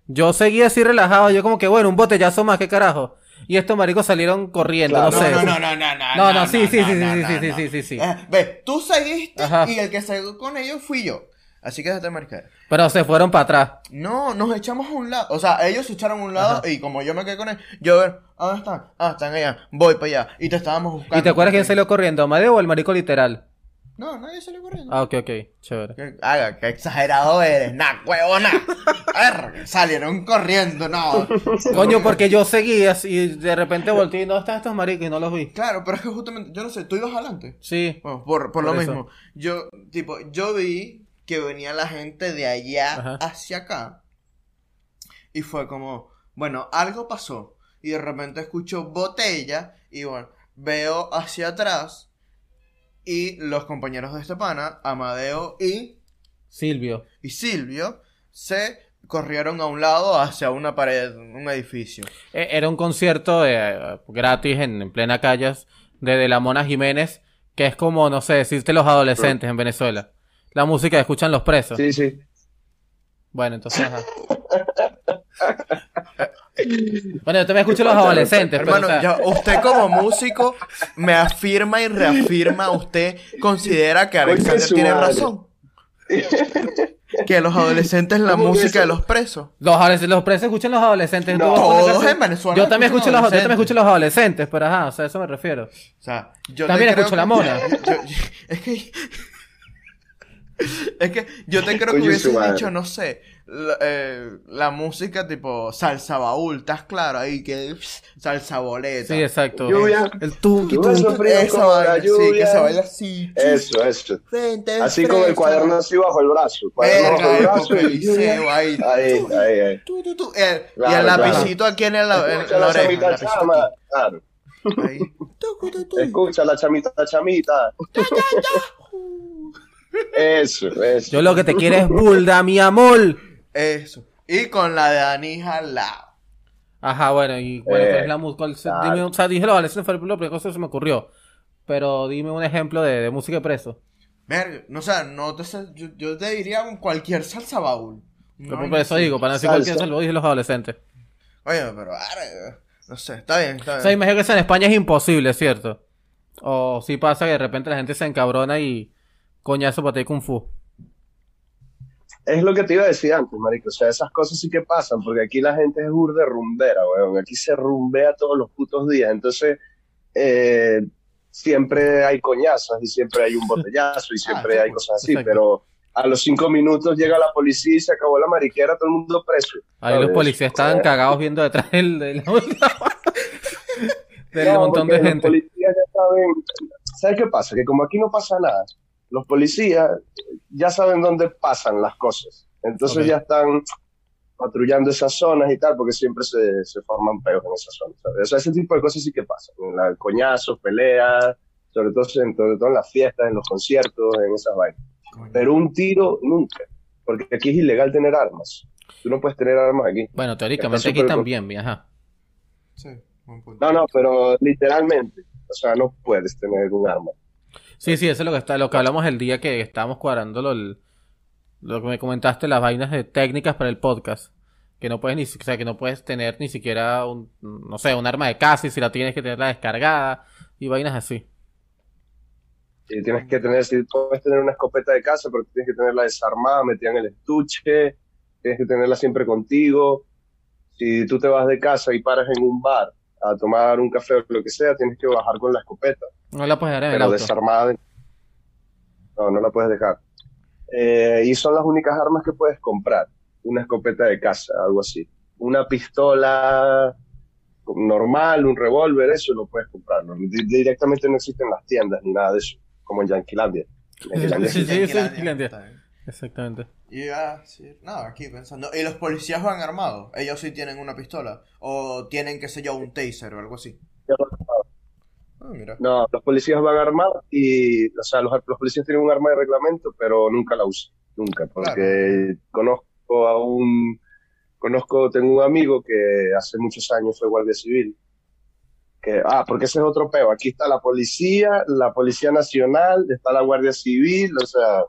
Yo seguí así relajado, yo como que, bueno, un botellazo más, qué carajo. Y estos maricos salieron corriendo, Claro. no sé. No, no, no, no, no, No, no, sí, sí, sí, no, sí, no, sí, sí, no. sí, sí, sí. Eh, ve, tú seguiste Ajá. y el que salió con ellos fui yo. Así que déjate marcar. Pero se fueron para atrás. No, nos echamos a un lado. O sea, ellos se echaron a un lado Ajá. y como yo me quedé con él, yo a ver, ¿a ¿dónde están? Ah, están allá. Voy para allá. Y te estábamos buscando. ¿Y te acuerdas quién salió corriendo? ¿Amadeo o el marico literal? No, nadie salió corriendo. Ah, ok, ok, chévere. Que- Haga, qué exagerado eres. Nah, huevona. Verga, Salieron corriendo, no. Coño, porque yo seguí así y de repente volteé y no están estos maricos y no los vi. Claro, pero es que justamente, yo no sé, tú ibas adelante. Sí. Bueno, por, por, lo eso. mismo. Yo, tipo, yo vi que venía la gente de allá Ajá. hacia acá. Y fue como, bueno, algo pasó. Y de repente escucho botella. Y bueno, veo hacia atrás. Y los compañeros de este pana, Amadeo y, Silvio. y Silvio, se corrieron a un lado hacia una pared, un edificio. E- Era un concierto eh, gratis en, en plena calles de, de la Mona Jiménez, que es como, no sé, decirte los adolescentes en Venezuela. La música que escuchan los presos. Sí, sí. Bueno, entonces, ajá. Bueno, yo también escucho a los adolescentes, pero, Hermano, o sea, ya, usted como músico me afirma y reafirma, usted considera que Alexander tiene madre. razón. Que los adolescentes es la ¿Cómo que música eso? De los presos. los, adolescentes, los presos escuchan los adolescentes. No, todos en Venezuela Yo también escucho los, yo también adolescentes. escucho los adolescentes, pero ajá, o sea, a eso me refiero. O sea, yo También escucho la que- mona. yo- yo- es que. Es que yo te creo que hubiese dicho, no sé, la, eh, la música tipo salsa baúl, ¿estás claro? Ahí que pss, salsa boleta. Sí, exacto. Lluvia. El tunqui, tunqui. Esa la vaina, sí, que se baila así. Eso, eso. Frente, Así con el frente. cuaderno así bajo el brazo. Cuaderno bajo Verga, el el brazo y lluvia. coliseo ahí. Ahí, ahí, ahí. Tu, tu, tu, el- y Claro, el claro. lapicito aquí en, el, en Escucha la la oreja. el chama. Claro. Ahí. Escucha la chamita chamita. Eso, eso. Yo lo que te quiero es bulda, mi amor. Eso. Y con la de Anija al lado. Ajá, bueno, y bueno, Eh, ¿cuál es la música? ¿Cuál se- claro. Dime, o sea, dije los adolescentes fue lo primero que se me ocurrió. Pero dime un ejemplo de, de música de preso. Verga, no sé, no te yo, yo te diría con cualquier salsa baúl. Pero No, por eso digo, para no decir Salsa. cualquier cosa, lo dije los adolescentes. Oye, pero no sé, está bien, está O bien. sea, imagino que eso en España es imposible, ¿cierto? O si pasa que de repente la gente se encabrona y coñazo para ti kung fu. Es lo que te iba a decir antes, marico. O sea, esas cosas sí que pasan, porque aquí la gente es burde rumbera, weón. Aquí se rumbea todos los putos días. Entonces, eh, siempre hay coñazas y siempre hay un botellazo y siempre sí, hay cosas así, pero a los cinco minutos llega la policía y se acabó la mariquera, todo el mundo preso. Ahí los policías estaban cagados viendo detrás del, del, del no, montón de Los gente. policías ya saben. ¿Sabes qué pasa? Que como aquí no pasa nada, los policías ya saben dónde pasan las cosas. Entonces ya están patrullando esas zonas y tal, porque siempre se, se forman peos en esas zonas. ¿sabes? O sea, ese tipo de cosas sí que pasan. En la- coñazos, peleas, sobre todo, en, sobre todo en las fiestas, en los conciertos, en esas vainas. Pero un tiro nunca, porque aquí es ilegal tener armas. Tú no puedes tener armas aquí. Bueno, teóricamente aquí también, mi, ajá. Sí, buen punto. No, no, pero literalmente. O sea, no puedes tener un arma. Sí, sí, eso es lo que está, lo que hablamos el día que estábamos cuadrando lo, lo que me comentaste, las vainas de técnicas para el podcast. Que no puedes ni, o sea, que no puedes tener ni siquiera un, no sé, un arma de caza y si la tienes que tenerla descargada y vainas así. Y tienes que tener, si puedes tener una escopeta de casa, pero tienes que tenerla desarmada, metida en el estuche, tienes que tenerla siempre contigo. Si tú te vas de casa y paras en un bar a tomar un café o lo que sea, tienes que bajar con la escopeta, No la puedes dejar en el pero auto. desarmada. No, no la puedes dejar. Eh, y son las únicas armas que puedes comprar. Una escopeta de casa, algo así. Una pistola normal, un revólver, eso no puedes comprarlo. Di- Directamente no existen en las tiendas ni nada de eso, como en Yanquilandia. Sí, sí, sí, Yanquilandia. Exactamente. Y a decir, no, aquí pensando. ¿Y los policías van armados? ¿Ellos sí tienen una pistola? ¿O tienen, qué sé yo, un taser o algo así? Ah, mira. No, los policías van armados y, o sea, los, los policías tienen un arma de reglamento, pero nunca la usan, nunca, porque conozco a un, conozco, tengo un amigo que hace muchos años fue guardia civil, que, ah, porque ese es otro peo, aquí está la policía, la policía nacional, está la guardia civil, o sea,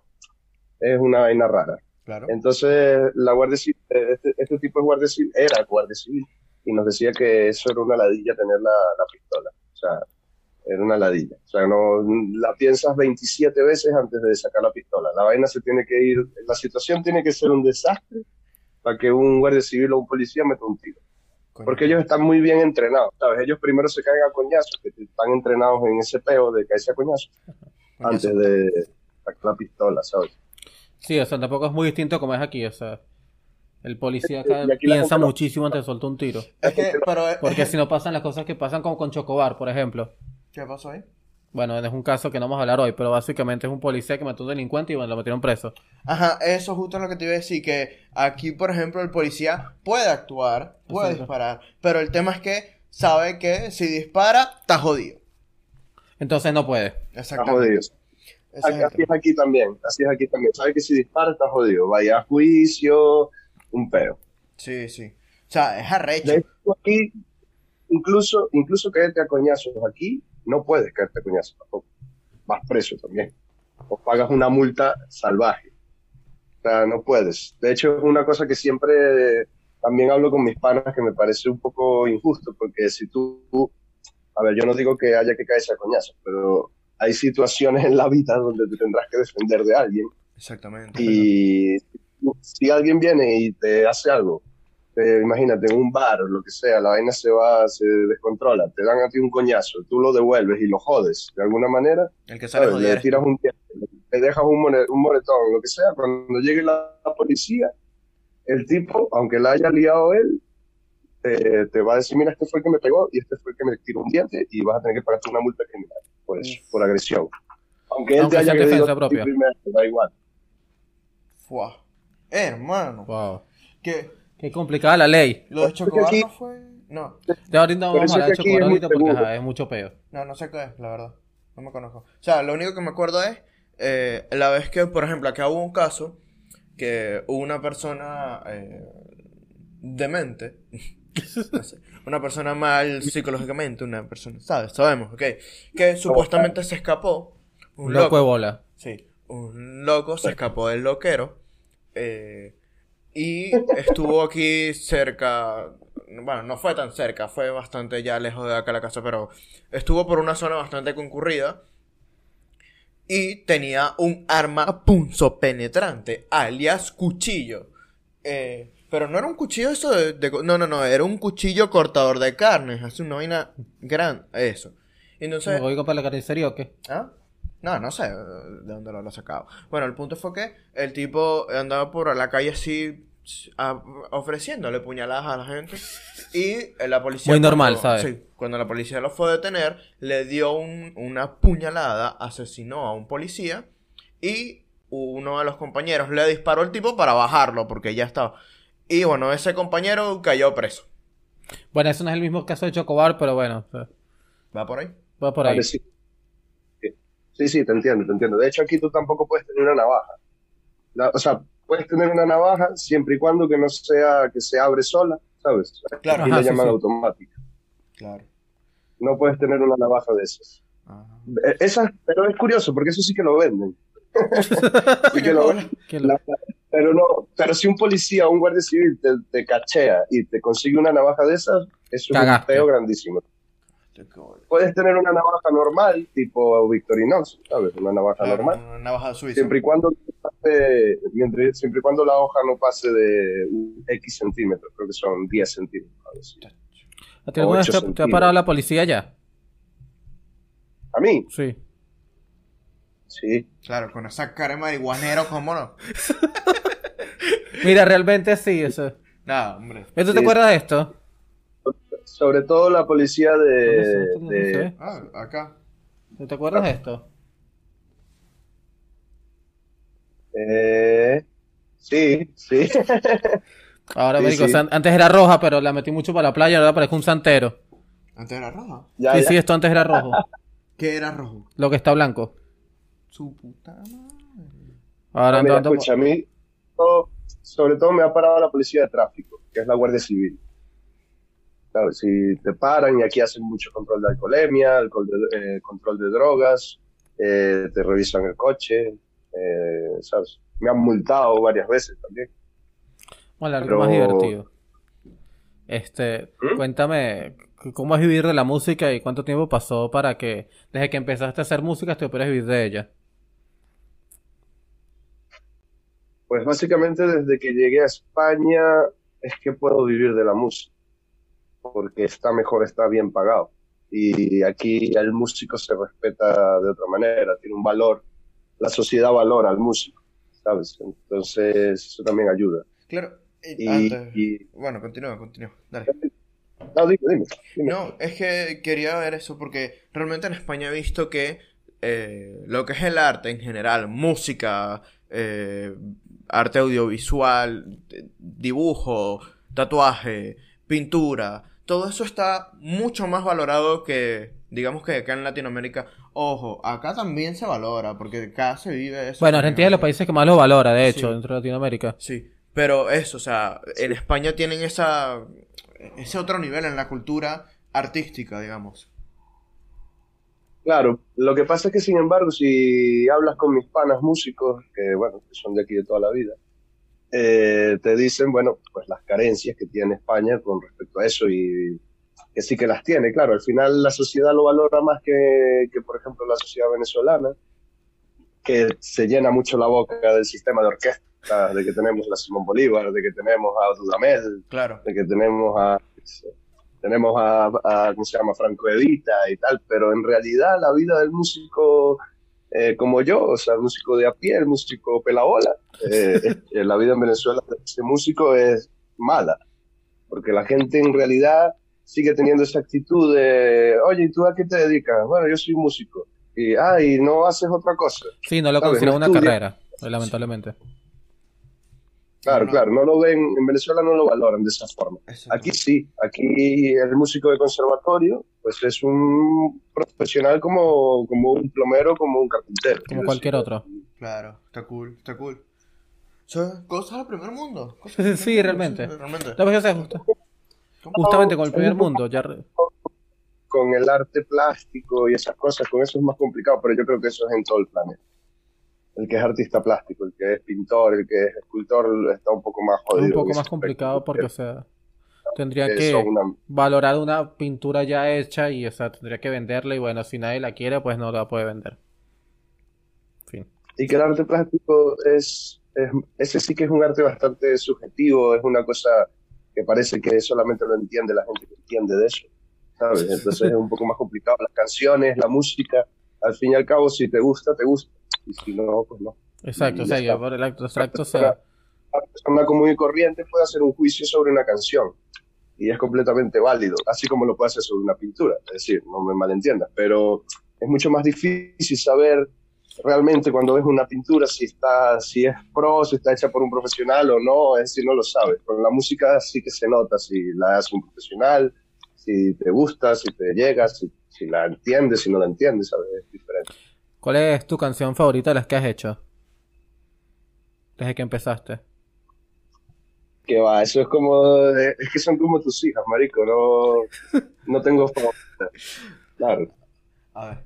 es una vaina rara. Claro. Entonces, la guardia civil, este, este tipo de guardia civil, era guardia civil, y nos decía que eso era una ladilla tener la, la pistola, o sea, era una ladilla. O sea, no la piensas 27 veces antes de sacar la pistola. La vaina se tiene que ir, la situación tiene que ser un desastre para que un guardia civil o un policía meta un tiro. Coño. Porque ellos están muy bien entrenados, ¿sabes? Ellos primero se caen a coñazos, que están entrenados en ese peo de caerse a coñazos Coñazo. antes de sacar la pistola, ¿sabes? Sí, o sea, tampoco es muy distinto como es aquí, o sea. El policía acá piensa muchísimo antes de soltar un tiro. Es que, pero. eh, Porque si no pasan las cosas que pasan como con Chocobar, por ejemplo. ¿Qué pasó ahí? Bueno, es un caso que no vamos a hablar hoy, pero básicamente es un policía que mató a un delincuente y bueno, lo metieron preso. Ajá, eso justo es lo que te iba a decir, que aquí, por ejemplo, el policía puede actuar, puede Exacto. disparar, pero el tema es que sabe que si dispara, está jodido. Entonces no puede. Está Exactamente. jodido. Así, es aquí también, así es aquí también. Sabe que si dispara está jodido, vaya a juicio, un peo. Sí, sí. O sea, es arrecho. De hecho, aquí, incluso, incluso caerte a coñazos aquí, no puedes caerte a coñazos tampoco. Vas preso también. O pagas una multa salvaje. O sea, no puedes. De hecho, es una cosa que siempre también hablo con mis panas que me parece un poco injusto, porque si tú, a ver, yo no digo que haya que caerse a coñazos, pero hay situaciones en la vida donde te tendrás que defender de alguien Exactamente. y si alguien viene y te hace algo, te- imagínate, en un bar o lo que sea, la vaina se va, se descontrola, te dan a ti un coñazo, tú lo devuelves y lo jodes de alguna manera, El que sale ¿sabes? jodido le tiras un diente, le dejas un, more- un moretón, lo que sea, cuando llegue la, la policía, el tipo, aunque la haya liado él, te, te va a decir, mira, este fue el que me pegó y este fue el que me tiró un diente y vas a tener que pagarte una multa criminal por eso, por agresión. Aunque él Aunque te haya agredido propia. primero, da igual. Fua. Hermano. Wow. Que Qué complicada la ley. lo de Chocobar aquí- no fue. No, De ahorita no Por vamos a hablar de ahorita porque ajá, es mucho peor. no, no sé qué es, la verdad. No me conozco. O sea, lo único que me acuerdo es eh, la vez que, por ejemplo, acá hubo un caso que hubo una persona eh, demente. no sé, una persona mal psicológicamente, una persona, ¿sabes? Sabemos, ok. Que supuestamente se escapó. Un Un loco loco de bola. Sí, un loco se escapó del loquero eh, y estuvo aquí cerca, bueno, no fue tan cerca, fue bastante ya lejos de acá la casa, pero estuvo por una zona bastante concurrida y tenía un arma punzo penetrante, alias cuchillo. Eh, pero no era un cuchillo eso de, No, no, no, era un cuchillo cortador de carnes, hace una vaina gran, eso. Entonces... ¿Me voy a comprar la carnicería o qué? ¿Ah? No, no sé eh, de dónde lo habrá sacado. Bueno, el punto fue que el tipo andaba por la calle así a- ofreciéndole puñaladas a la gente y eh, la policía... Muy normal, cuando- ¿sabes? Sí, cuando la policía lo fue a detener, le dio un- una puñalada, asesinó a un policía y uno de los compañeros le disparó al tipo para bajarlo porque ya estaba... Y bueno, ese compañero cayó preso. Bueno, eso no es el mismo caso de Chocobar, pero bueno, sea, ¿Va por ahí? va por ahí. Vale, sí. Sí. Te entiendo, te entiendo. De hecho, aquí tú tampoco puedes tener una navaja. La- o sea, puedes tener una navaja siempre y cuando que no sea que se abre sola, ¿sabes? Claro. Ajá, le sí, llaman sí. automática. Claro. No puedes tener una navaja de esas. Ajá. Eh, Esas, pero es curioso, porque eso sí que lo venden. Sí que lo- Que lo- la- pero no, pero si un policía o un guardia civil te, te cachea y te consigue una navaja de esas, es un Cagaste. grandísimo. Puedes tener una navaja normal, tipo Victorinox, ¿sabes? Una navaja Claro, normal. Una navaja suiza. Siempre y cuando pase- mientras- siempre y cuando la hoja no pase de un X centímetros, creo que son 10 centímetros. ¿A ti alguna vez te, te ha parado la policía ya? A mí, Sí. sí. Claro, con esa cara de marihuanero, ¿cómo no? Mira, realmente sí, eso. Nada, hombre. ¿Tú te Sí. acuerdas de esto? Sobre todo la policía de... ¿Dónde de- ve? Ah, acá. ¿Tú te acuerdas de esto? eh, sí, sí. Ahora, Sí, me digo, sí. antes era roja, pero la metí mucho para la playa, ahora parezco un santero. Antes era roja. Ya, sí, ya. sí, esto antes era rojo. ¿Qué era rojo? lo que está blanco. Su puta madre. Ahora No, ando, mira, ando- escucha, a mí, todo- sobre todo me ha parado la policía de tráfico, que es la Guardia Civil. Claro, si te paran y aquí hacen mucho control de alcoholemia, alcohol de- eh, control de drogas, eh, te revisan el coche, eh, ¿sabes? Me han multado varias veces también. Bueno, algo Pero- más divertido. Este, ¿Mm? cuéntame, ¿cómo es vivir de la música y cuánto tiempo pasó para que, desde que empezaste a hacer música, te pudieras vivir de ella? Pues básicamente desde que llegué a España es que puedo vivir de la música, porque está mejor, está bien pagado. Y aquí el músico se respeta de otra manera, tiene un valor, la sociedad valora al músico, ¿sabes? Entonces eso también ayuda. Claro. y antes- y- Bueno, continúa, continúa. Dale. no, dime, dime, dime. No, es que quería ver eso porque realmente en España he visto que eh, lo que es el arte en general, música, eh, arte audiovisual, eh, dibujo, tatuaje, pintura, todo eso está mucho más valorado que, digamos que acá en Latinoamérica. Ojo, acá también se valora porque acá se vive eso. Bueno, Argentina es de los países que más lo valora, de hecho, Sí. dentro de Latinoamérica. Sí, pero eso, o sea, en España tienen esa ese otro nivel en la cultura artística, digamos. Claro, lo que pasa es que sin embargo, si hablas con mis panas músicos, que bueno, que son de aquí de toda la vida, eh, te dicen, bueno, pues las carencias que tiene España con respecto a eso y que sí que las tiene. Claro, al final la sociedad lo valora más que, que por ejemplo, la sociedad venezolana, que se llena mucho la boca del sistema de orquesta, de que tenemos a Simón Bolívar, de que tenemos a Dudamel, Claro. de que tenemos a tenemos a, a ¿cómo se llama? Franco Edita y tal, pero en realidad la vida del músico eh, como yo, o sea, el músico de a pie, el músico pelabola, eh, eh, la vida en Venezuela de ese músico es mala, porque la gente en realidad sigue teniendo esa actitud de, oye, ¿y tú a qué te dedicas? Bueno, yo soy músico. Y, ah, y no haces otra cosa. Sí, no lo considero una estudia. carrera, lamentablemente. Claro, No. claro, no lo ven, en Venezuela no lo valoran de esa forma. Exacto. Aquí sí, aquí el músico de conservatorio, pues es un profesional como, como un plomero, como un carpintero. Como cualquier decir. otro. Claro, está cool, está cool. Son cosas del primer mundo. cosas Sí, primer realmente. mundo, realmente. Lo que pasa es justo- justamente con el primer mundo, ya Con el arte plástico y esas cosas, con eso es más complicado, pero yo creo que eso es en todo el planeta. El que es artista plástico, el que es pintor, el que es escultor, está un poco más jodido. un poco más complicado porque, o sea, tendría que una- valorar una pintura ya hecha y, o sea, tendría que venderla y bueno, si nadie la quiere, pues no la puede vender. Fin. Y que el arte plástico es, es- ese sí que es un arte bastante subjetivo, es una cosa que parece que solamente lo entiende la gente que entiende de eso, ¿sabes? Entonces es un poco más complicado. Las canciones, la música, al fin y al cabo, si te gusta, te gusta, y si no, pues no. Exacto, o sea, por el acto abstracto, sea, Una persona común y corriente puede hacer un juicio sobre una canción, y es completamente válido, así como lo puede hacer sobre una pintura, es decir, no me malentiendas, pero es mucho más difícil saber realmente cuando ves una pintura si está si es pro, si está hecha por un profesional o no, es decir, no lo sabes. Con la música sí que se nota si la hace un profesional, si te gusta, si te llega, si, si la entiendes, si no la entiendes, ¿sabes? Es diferente. ¿Cuál es tu canción favorita de las que has hecho? Desde que empezaste. Que va, eso es como, es que son como tus hijas, marico, no, no tengo favorita. Claro. A ver.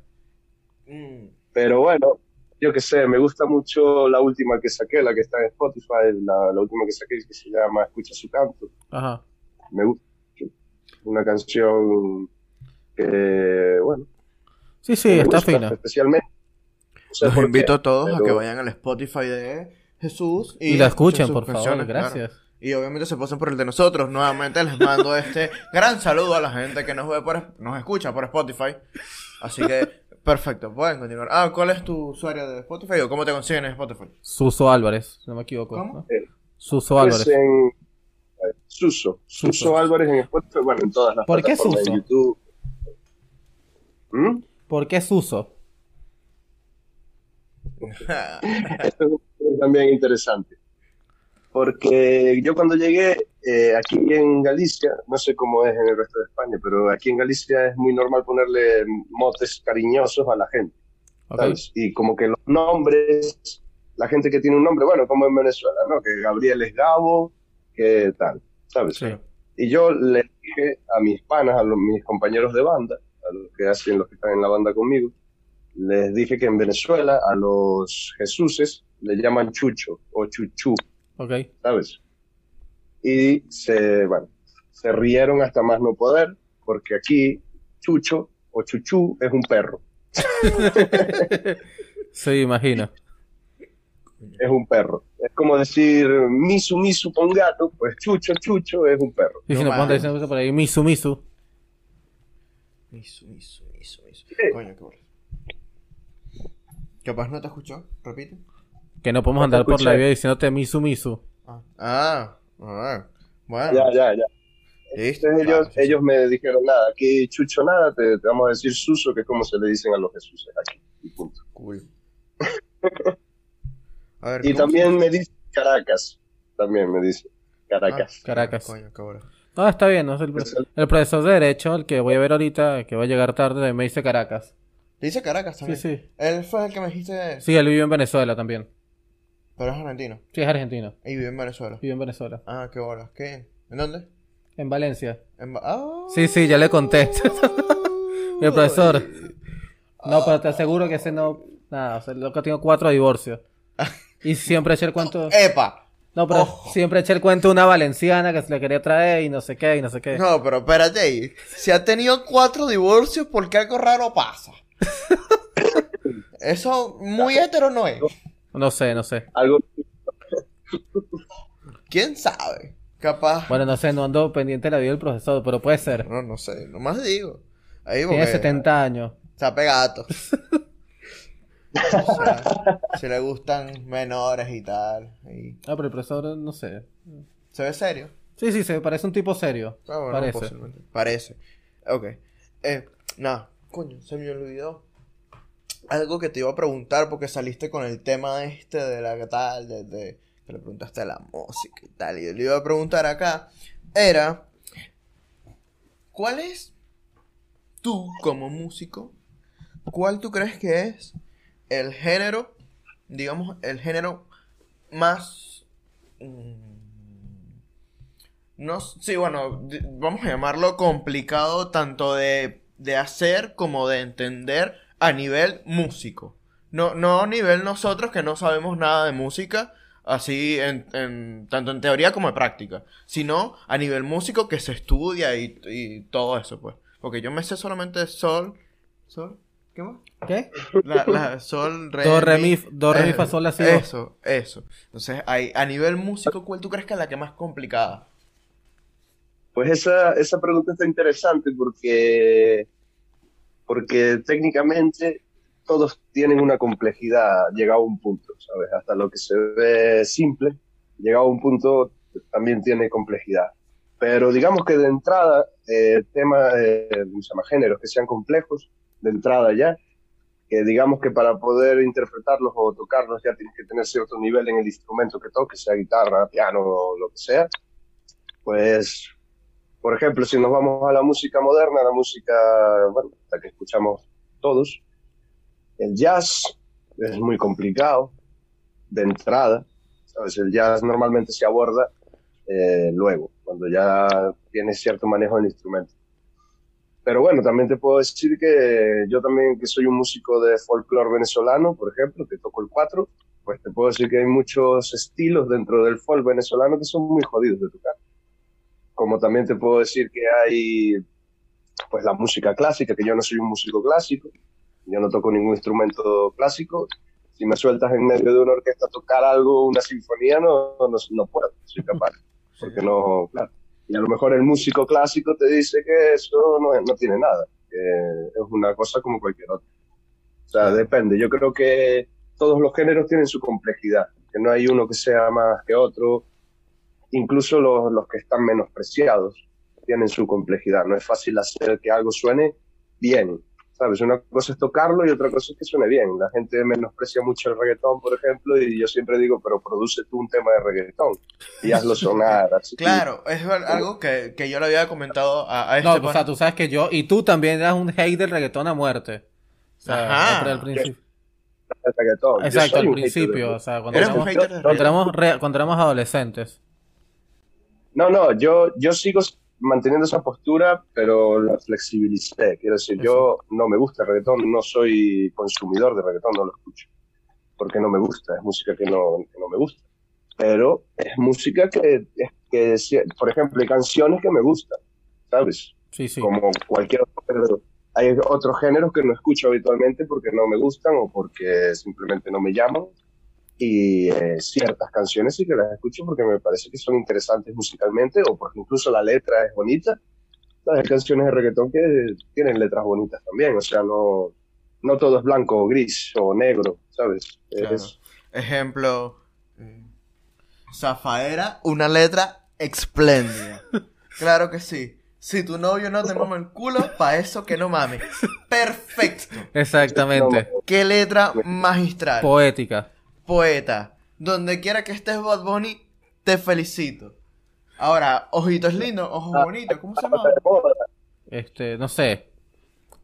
Mm, Pero bueno, yo qué sé, me gusta mucho la última que saqué, la que está en Spotify, la, la última que saqué que se llama Escucha su canto. Ajá. Me gusta. Una canción que, bueno, Sí, sí, está gusta fina. especialmente. Los qué, invito a todos a que vayan al Spotify de Jesús Y la escuchen, sus por favor, claro. gracias. Y obviamente se pasen por el de nosotros. Nuevamente les mando este gran saludo a la gente que nos ve por, nos escucha por Spotify. Así que, perfecto, pueden continuar. Ah, ¿cuál es tu usuario de Spotify o cómo te consiguen en Spotify? Suso Álvarez, no me equivoco. ¿Cómo? ¿no? Eh, Suso Pues Álvarez. en ver, Suso. Suso. Suso Álvarez en Spotify, bueno, en todas las ¿Por qué plataformas Suso? de YouTube. ¿Mm? ¿Por qué Suso? Esto es también interesante. Porque yo cuando llegué eh, aquí en Galicia, no sé cómo es en el resto de España, pero aquí en Galicia es muy normal ponerle motes cariñosos a la gente. Ok. ¿sabes? Y como que los nombres, la gente que tiene un nombre, bueno, como en Venezuela, ¿no? Que Gabriel es Gabo, que tal, ¿sabes? Sí. Y yo le dije a mis panas, a los, mis compañeros de banda, a los que hacen, los que están en la banda conmigo, les dije que en Venezuela a los Jesuses le llaman Chucho o Chuchú, Ok. ¿sabes? Y se, bueno, se rieron hasta más no poder, porque aquí Chucho o Chuchú es un perro, Sí, imagino. es un perro. Es como decir Misu Misu con gato, pues Chucho Chucho es un perro. Y si No nos ponen mames. diciendo por ahí, Misu Misu. Misu, misu, misu, misu. Sí. Coño, qué bueno. Capaz no te escuchó, repite. Que no podemos No andar por la vida diciéndote Misu Misu. Ah, ah, ah. bueno. Ya, ya, ya. Entonces ellos, sí, ellos me dijeron, nada, aquí Chucho nada, te, te vamos a decir Suso, que es como se le dicen a los Jesuses aquí. Y, punto. Cool. A ver, y ¿cómo también se- me dice Caracas, también me dice Caracas. Caracas. Coño, qué bueno. No, está bien, ¿no? El- el profesor de Derecho, el que voy a ver ahorita, que va a llegar tarde, me dice Caracas. Dice Caracas Sí, también. sí. Él fue el que me dijiste. Sí, él vive en Venezuela también. Pero es argentino. Sí, es argentino. Y vive en Venezuela. Vive en Venezuela. Ah, qué bolas. ¿Qué? ¿En dónde? En Valencia. En Ba- ah. Sí, sí, ya le conté. El profesor. No, pero te aseguro que ese no. Nada, o sea, loco ha tenido cuatro divorcios. Y siempre echa el cuento. ¡Epa! No, pero Ojo. siempre eché el cuento de una valenciana que se le quería traer y no sé qué, y no sé qué. No, pero espérate ahí. Si ha tenido cuatro divorcios, ¿por qué algo raro pasa? Eso muy hetero no es. No sé, no sé. Algo ¿Quién sabe? Capaz. Bueno, no sé, no ando pendiente de la vida del profesor, pero puede ser. No, no sé. Nomás digo. Ahí Tiene porque 70 años. Está pegato. O sea, si le gustan menores y tal. y- Ah, pero el profesor, no sé. ¿Se ve serio? Sí, sí, se parece un tipo serio. Ah, bueno, parece. Parece. Ok. Eh, nada, coño, se me olvidó. Algo que te iba a preguntar porque saliste con el tema este de la tal, de, que le preguntaste la música y tal. Y yo le iba a preguntar acá, era, ¿cuál es tú como músico? ¿Cuál tú crees que es el género, digamos, el género más... mm, no, sí, bueno, vamos a llamarlo complicado tanto de, de hacer como de entender a nivel músico. No, no a nivel nosotros que no sabemos nada de música, así en, en- tanto en teoría como en práctica, sino a nivel músico que se estudia y, y todo eso, pues. Porque yo me sé solamente sol, sol, ¿qué más? ¿Qué? La, la sol, re, Do, re, mi, do, re, mi, eh, fa, sol, la, si, do. Eso, eso. Entonces, hay, a nivel músico, ¿cuál tú crees que es la que más complicada? Pues esa, esa pregunta está interesante porque, porque técnicamente todos tienen una complejidad llegado a un punto, ¿sabes? Hasta lo que se ve simple, llegado a un punto también tiene complejidad. Pero digamos que de entrada, eh, temas, eh, ¿cómo se llama? géneros que sean complejos, de entrada ya, que digamos que para poder interpretarlos o tocarlos ya tienes que tener cierto nivel en el instrumento que toques, sea guitarra, piano o lo que sea, pues por ejemplo, si nos vamos a la música moderna, la música, bueno, la que escuchamos todos, el jazz es muy complicado de entrada, ¿sabes? El jazz normalmente se aborda eh, luego, cuando ya tienes cierto manejo del instrumento. Pero bueno, también te puedo decir que yo también, que soy un músico de folclore venezolano, por ejemplo, que toco el cuatro, pues te puedo decir que hay muchos estilos dentro del folk venezolano que son muy jodidos de tocar como también te puedo decir que hay pues la música clásica, que yo no soy un músico clásico, yo no toco ningún instrumento clásico. Si me sueltas en medio de una orquesta a tocar algo, una sinfonía, no, no, no puedo, soy capaz, porque no, claro. Y a lo mejor el músico clásico te dice que eso no, no tiene nada, que es una cosa como cualquier otra. O sea, depende. Yo creo que todos los géneros tienen su complejidad, que no hay uno que sea más que otro incluso los, los que están menospreciados tienen su complejidad. No es fácil hacer que algo suene bien, ¿sabes? Una cosa es tocarlo y otra cosa es que suene bien. La gente menosprecia mucho el reggaetón, por ejemplo, y yo siempre digo, pero produce tú un tema de reggaetón y hazlo sonar así. Claro, es al- algo que, que yo le había comentado a, a este No, o pana. sea, tú sabes que yo y tú también eras un hate del reggaetón a muerte. O sea, Ajá. al principio. El reggaetón. Yo Exacto, al principio, del o sea, cuando éramos, hater de cuando éramos, re- cuando éramos adolescentes. No, no, yo, yo sigo manteniendo esa postura, pero la flexibilicé. Quiero decir, yo no me gusta el reggaetón, no soy consumidor de reggaetón, no lo escucho. Porque no me gusta, es música que no, que no me gusta. Pero es música que, que, por ejemplo, hay canciones que me gustan, ¿sabes? Sí, sí. Como cualquier otro. Hay otros géneros que no escucho habitualmente porque no me gustan o porque simplemente no me llaman. Y eh, ciertas canciones sí que las escucho porque me parece que son interesantes musicalmente o porque incluso la letra es bonita. Hay canciones de reggaetón que tienen letras bonitas también, o sea, no, no todo es blanco o gris o negro, ¿sabes? Claro. Es- Ejemplo, eh, Zafaera, una letra espléndida. Claro que sí. Si tu novio no te mama el culo, pa' eso que no mames. Perfecto. Exactamente. Qué letra magistral. Poética. Poeta. Donde quiera que estés, Bad Bunny, te felicito. Ahora, ojitos lindos, ojos bonitos, ¿cómo se llama? de moda. Este, no sé.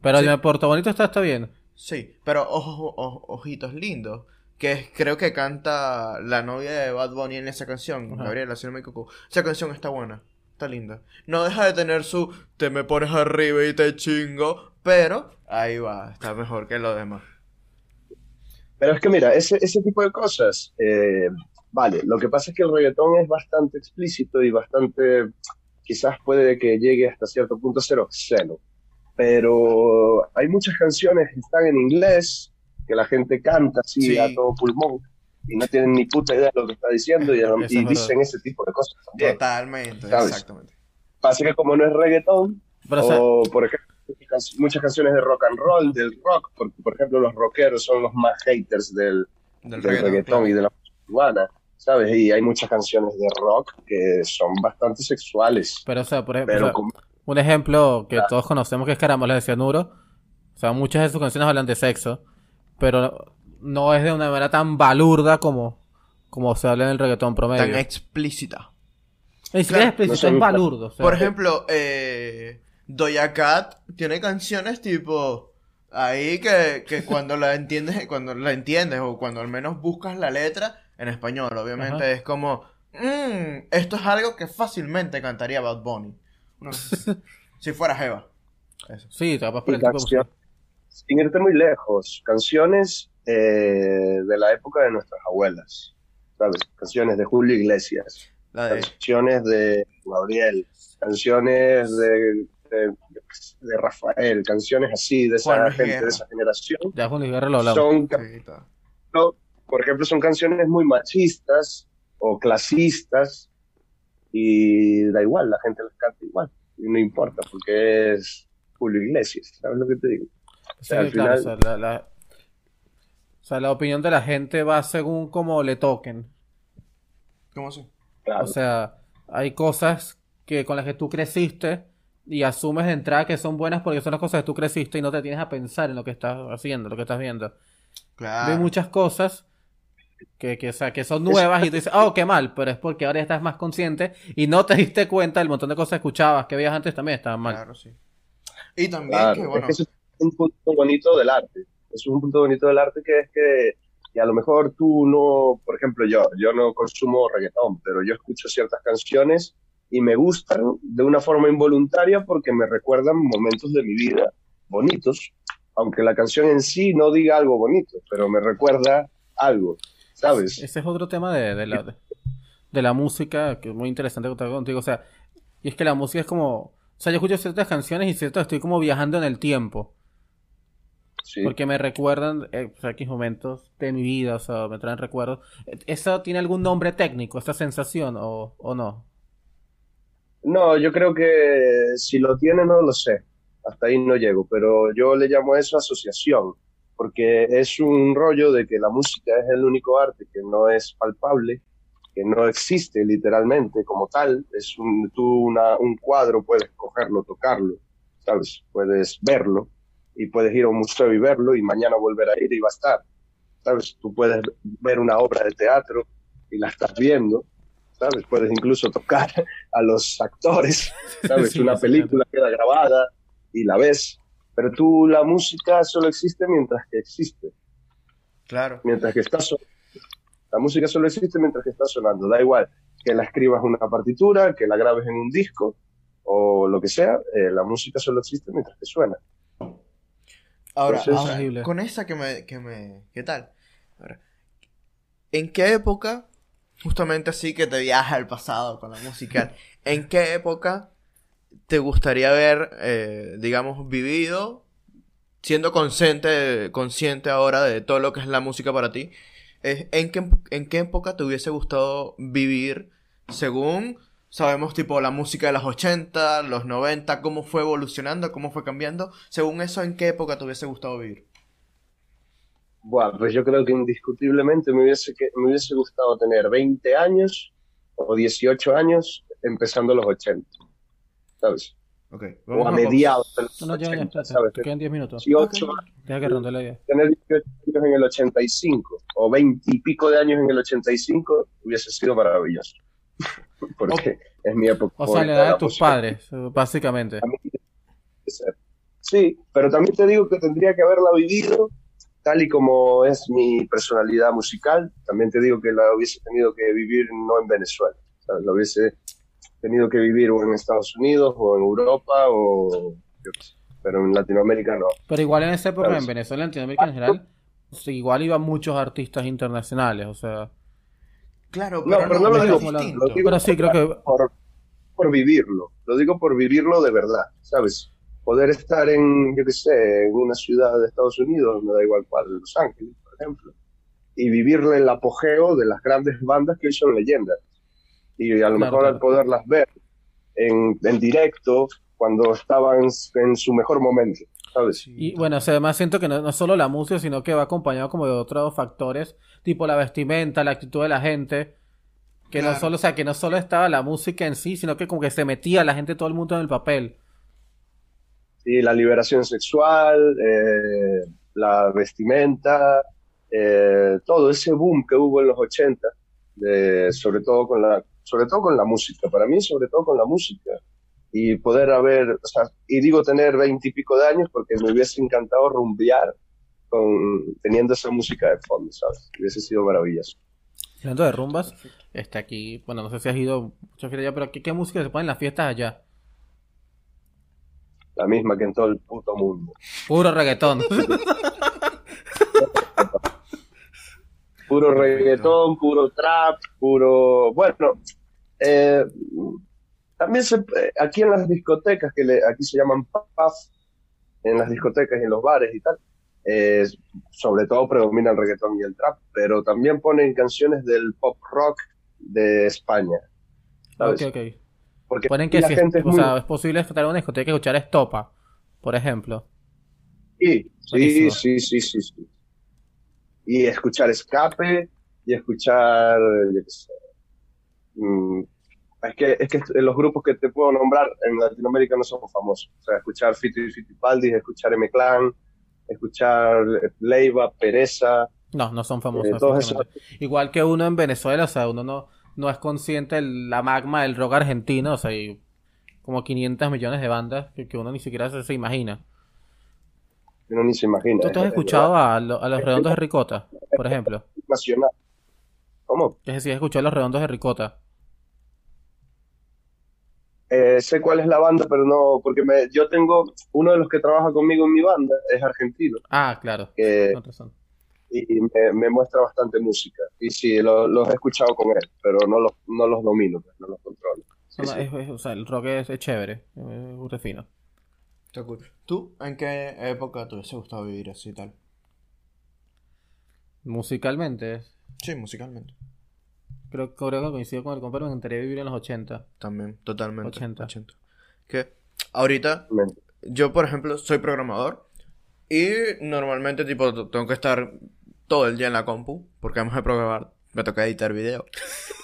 Pero Sí. el Puerto Bonito está, está bien. Sí, pero ojos, o- ojitos lindos. Que es- creo que canta la novia de Bad Bunny en esa canción, Ajá. Gabriela, si no me equivoco. Esa canción está buena, está linda. No deja de tener su te me pones arriba y te chingo, pero ahí va, está mejor que lo demás. Pero es que mira, ese, ese tipo de cosas, eh, Vale, lo que pasa es que el reggaetón es bastante explícito y bastante, quizás puede que llegue hasta cierto punto a ser obsceno, pero hay muchas canciones que están en inglés, que la gente canta así Sí. a todo pulmón y no tienen ni puta idea de lo que está diciendo y, es y dicen ese tipo de cosas también. Totalmente, ¿Sabes? exactamente. Pasa que como no es reggaetón, Pero, o sea, por ejemplo, muchas canciones de rock and roll, del rock, porque por ejemplo los rockeros son los más haters del, Del, del reggaetón, reggaetón claro. y de la música urbana, ¿sabes? Y hay muchas canciones de rock que son bastante sexuales, pero, o sea, por ejemplo, pero o sea, como- un ejemplo que todos conocemos que es Caramelos de Cianuro. O sea, muchas de sus canciones hablan de sexo, pero no es de una manera tan balurda como, como se habla en el reggaetón promedio. Tan explícita. Ni siquiera es claro, no son- es balurdo. o sea, Por ejemplo, eh, Doja Cat tiene canciones tipo ahí que, que cuando la entiendes, cuando la entiendes o cuando al menos buscas la letra en español, obviamente Ajá. es como "Mm, esto es algo que fácilmente cantaría Bad Bunny. Si fuera Jeva. Eso. Sí, capaz por el canción- sin irte muy lejos, canciones eh, de la época de nuestras abuelas, ¿sabes? Canciones de Julio Iglesias, La de canciones de Gabriel, canciones de, de, de Rafael, canciones así, de esa Juan gente Guerra. de esa generación, Ya Juan Luis Guerra lo hablamos. son, no, por ejemplo, son canciones muy machistas o clasistas y da igual, la gente las canta igual y no importa porque es Julio Iglesias, ¿sabes lo que te digo? Sí, sea, al claro, final- o, sea, la, la- o sea, la opinión de la gente va según cómo le toquen. ¿Cómo así? Claro. O sea, hay cosas que con las que tú creciste y asumes de entrada que son buenas porque son las cosas que tú creciste y no te tienes a pensar en lo que estás haciendo, lo que estás viendo. Claro. Hay muchas cosas que, que, o sea, que son nuevas y tú dices, oh, qué mal, pero es porque ahora ya estás más consciente y no te diste cuenta del montón de cosas que escuchabas que veías antes también estaban mal. Claro, sí. Y también Claro, que, es bueno, que eso es un punto bonito del arte. Eso es un punto bonito del arte que es que, que a lo mejor tú no, por ejemplo, yo, yo no consumo reggaetón, pero yo escucho ciertas canciones y me gustan de una forma involuntaria porque me recuerdan momentos de mi vida bonitos, aunque la canción en sí no diga algo bonito, pero me recuerda algo, ¿sabes? Ese es otro tema de, de la, de la música que es muy interesante contar contigo. O sea, y es que la música es como. O sea, yo escucho ciertas canciones y cierto estoy como viajando en el tiempo. Sí. Porque me recuerdan eh, o sea, X momentos de mi vida, o sea, me traen recuerdos. ¿Eso tiene algún nombre técnico, esta sensación, o, o no? No, yo creo que si lo tiene no lo sé, hasta ahí no llego, pero yo le llamo a eso asociación, porque es un rollo de que la música es el único arte que no es palpable, que no existe literalmente como tal, es un, tú una- un cuadro puedes cogerlo, tocarlo, ¿sabes? Puedes verlo y puedes ir a un museo y verlo y mañana volver a ir y va a estar, ¿sabes? Tú puedes ver una obra de teatro y la estás viendo, ¿sabes? Puedes incluso tocar a los actores, ¿sabes? Sí, Una sí, película queda grabada y la ves, pero tú la música solo existe mientras que existe, claro. mientras que está sonando. La música solo existe mientras que está sonando, da igual que la escribas en una partitura, que la grabes en un disco o lo que sea, eh, la música solo existe mientras que suena. Ahora, Pues es- ahora, con esa que me, que me, ¿qué tal? Ahora, ¿en qué época, justamente así que te viaja al pasado con la musical, en qué época te gustaría haber, eh, digamos, vivido, siendo consciente, consciente ahora de todo lo que es la música para ti? Eh, ¿en qué, en qué época te hubiese gustado vivir según sabemos tipo la música de los 80, los 90, cómo fue evolucionando, cómo fue cambiando? Según eso, ¿en qué época te hubiese gustado vivir? Bueno, pues yo creo que indiscutiblemente me hubiese, que, me hubiese gustado tener 20 años o 18 años empezando los 80, ¿sabes? Ok. O vamos a a- mediados de los No, no, ya, ya, 80, espérate, ¿sabes? quedan 10 minutos. 18 Ok. Deja que ronde la idea. tener 18 años en el 85 o 20 y pico de años en el 85 hubiese sido maravilloso. Porque es mi época. O sea, la edad de tus música. padres, básicamente. Sí, pero también te digo que tendría que haberla vivido tal y como es mi personalidad musical. También te digo que la hubiese tenido que vivir no en Venezuela. ¿sabes? La hubiese tenido que vivir o en Estados Unidos o en Europa o yo qué sé. Pero en Latinoamérica no. Pero igual en esa época, ¿Sabes? en Venezuela, en Latinoamérica en general, o sea, igual iban muchos artistas internacionales, o sea, Claro, No, pero, pero no lo digo, lo digo Pero sí, creo que por, por vivirlo. Lo digo por vivirlo de verdad, ¿sabes? Poder estar en, yo qué sé, en una ciudad de Estados Unidos, me da igual cuál, Los Ángeles, por ejemplo, y vivirle el apogeo de las grandes bandas que hoy son leyendas. Y a lo Claro, mejor claro. al poderlas ver en, en directo cuando estaban en su mejor momento, ¿sabes? Y bueno, o sea, además siento que no, no solo la música, sino que va acompañado como de otros factores, tipo la vestimenta, la actitud de la gente, que no Claro. solo, o sea, que no solo estaba la música en sí, sino que como que se metía la gente, todo el mundo en el papel. Sí, la liberación sexual, eh, la vestimenta, eh, todo ese boom que hubo en los 80, de, sobre, todo con la, sobre todo con la música, para mí sobre todo con la música. Y poder haber, o sea, y digo tener veintipico de años porque me hubiese encantado rumbear con, teniendo esa música de fondo, ¿sabes? Hubiese sido maravilloso. Hablando de rumbas, está aquí, bueno, no sé si has ido mucho fiesta allá, pero ¿qué, qué música se pone en las fiestas allá? La misma que en todo el puto mundo. Puro reggaetón. Puro reggaetón, puro trap, puro... Bueno, eh, también se, eh, aquí en las discotecas, que le- aquí se llaman pub, en las discotecas y en los bares y tal, eh, sobre todo predomina el reggaetón y el trap, pero también ponen canciones del pop rock de España. ok, ¿sabes? ok. Porque Ponen que la si, gente es o muy... sea, es posible estar en una discoteca y escuchar estopa, por ejemplo. Sí, sí, sí, sí, sí, sí. Y escuchar escape y escuchar, yo qué sé. Mm, es que, es que los grupos que te puedo nombrar en Latinoamérica no son famosos. O sea, escuchar Fito y Fitipaldi, escuchar M-Clan, escuchar Leiva, Pereza, No, no son famosos. eh, esos. Igual que uno en Venezuela, o sea, uno no, no es consciente de la magma del rock argentino, o sea, hay como 500 millones de bandas que, que uno ni siquiera se, se imagina. uno ni se imagina. ¿Tú, tú has es- es escuchado a, lo- a los redondos de Ricota, por ejemplo? nacional. ¿Cómo? Es decir, has escuchado a los redondos de Ricota. Eh, sé cuál es la banda, pero no, porque me, yo tengo, uno de los que trabaja conmigo en mi banda es argentino. Ah, claro, que con razón. Y me, me muestra bastante música. Y sí, lo- los he escuchado con él, pero no los, no los domino, pues, no los controlo. Sí, No, no, sí. es- es- o sea, el rock es, es chévere, es muy refino. Está cool. ¿Tú en qué época te hubiese gustado vivir así y tal? Musicalmente, Sí, musicalmente. creo, creo que coincido con el compa, me encantaría vivir en los 80. También, totalmente. 80. Que ahorita, yo por ejemplo, soy programador y normalmente tipo tengo que estar todo el día en la compu porque además de programar me toca editar video.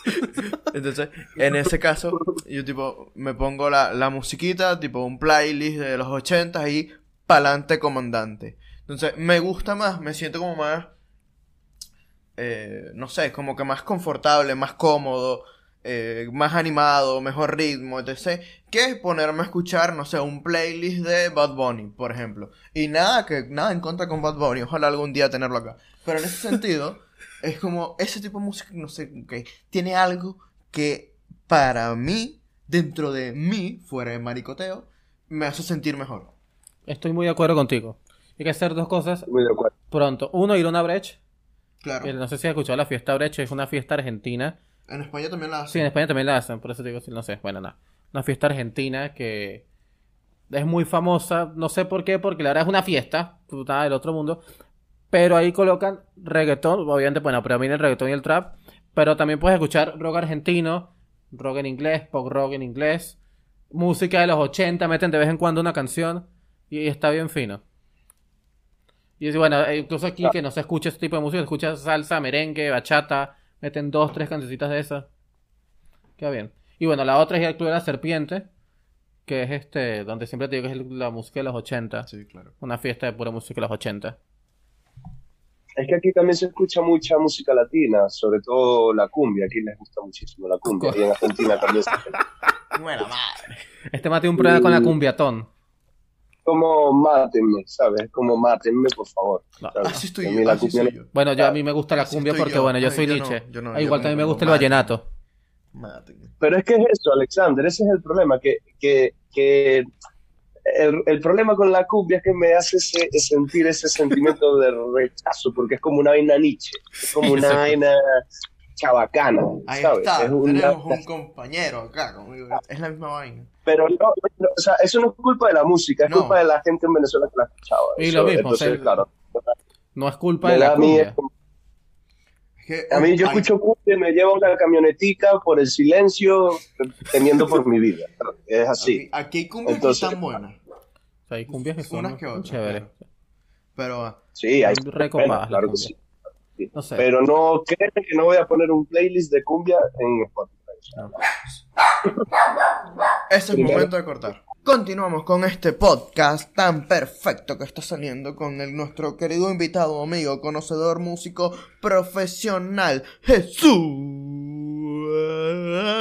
Entonces, en ese caso, yo tipo me pongo la, la musiquita, tipo un playlist de los 80 y pa'lante comandante. Entonces, me gusta más, me siento como más eh, no sé, como que más confortable, más cómodo, eh, más animado, mejor ritmo, etc. Que ponerme a escuchar, no sé, un playlist de Bad Bunny, por ejemplo. Y nada, que nada en contra con Bad Bunny, ojalá algún día tenerlo acá. Pero en ese sentido, es como ese tipo de música, no sé, que tiene algo que para mí, dentro de mí, fuera de maricoteo, me hace sentir mejor. Estoy muy de acuerdo contigo. Hay que hacer dos cosas Muy de acuerdo. pronto. Uno, ir a una brecha. Claro. que No sé si has escuchado la fiesta brecha, es una fiesta argentina. En España también la hacen. Sí, en España también la hacen, por eso te digo, sí, no sé, bueno, nada. Una fiesta argentina que es muy famosa, no sé por qué, porque la verdad es una fiesta, puta del otro mundo, pero ahí colocan reggaetón, obviamente, bueno, predomina el reggaetón y el trap, pero también puedes escuchar rock argentino, rock en inglés, pop rock en inglés, música de los 80, meten de vez en cuando una canción y está bien fino. Y bueno, eh, incluso aquí que no se escucha ese tipo de música, se escucha salsa, merengue, bachata, meten dos, tres cancioncitas de esas. Queda bien. Y bueno, la otra es el Club de la Serpiente, que es este, donde siempre te digo que es la música de los 80. Sí, claro. Una fiesta de pura música de los 80. Es que aquí también se escucha mucha música latina, sobre todo la cumbia. Aquí les gusta muchísimo la cumbia. Y en Argentina también se Buena madre. Este mate un problema con la cumbiatón. como mátenme, ¿sabes? Como mátenme, por favor. No. Así estoy yo. la Así cumbia soy no- yo. Bueno, yo a mí me gusta la Así cumbia porque, yo. bueno, yo Ay, soy yo no, Liche. yo no, Ah, igual también me gusta el vallenato. Mátenme. Pero es que es eso, Alexander, ese es el problema, que, que, que el, el problema con la cumbia es que me hace ese- sentir ese sentimiento de rechazo, porque es como una vaina Nietzsche, es como una vaina, chabacana, Ahí ¿sabes? está, Es una- tenemos un compañero acá conmigo. Es la misma vaina. Pero no, no, o sea, eso no es culpa de la música, es No. culpa de la gente en Venezuela que la escuchaba. Y Eso, lo mismo, entonces, o sea, claro, No es culpa de la a mí cumbia. A mí yo ay, escucho cumbia y me llevo una camionetica por el silencio teniendo por mi vida. Es así. Aquí, aquí hay cumbias Entonces- que están buenas. Sea, hay cumbias que son Unas que otras, chéveres. Pero ah, Sí, hay recopadas claro que sí. Sí. No sé. Pero no creen que no voy a poner un playlist de cumbia en Spotify. Ese es Primero. momento de cortar. Continuamos con este podcast tan perfecto que está saliendo con el, nuestro querido invitado, amigo, conocedor, músico, profesional, Jesús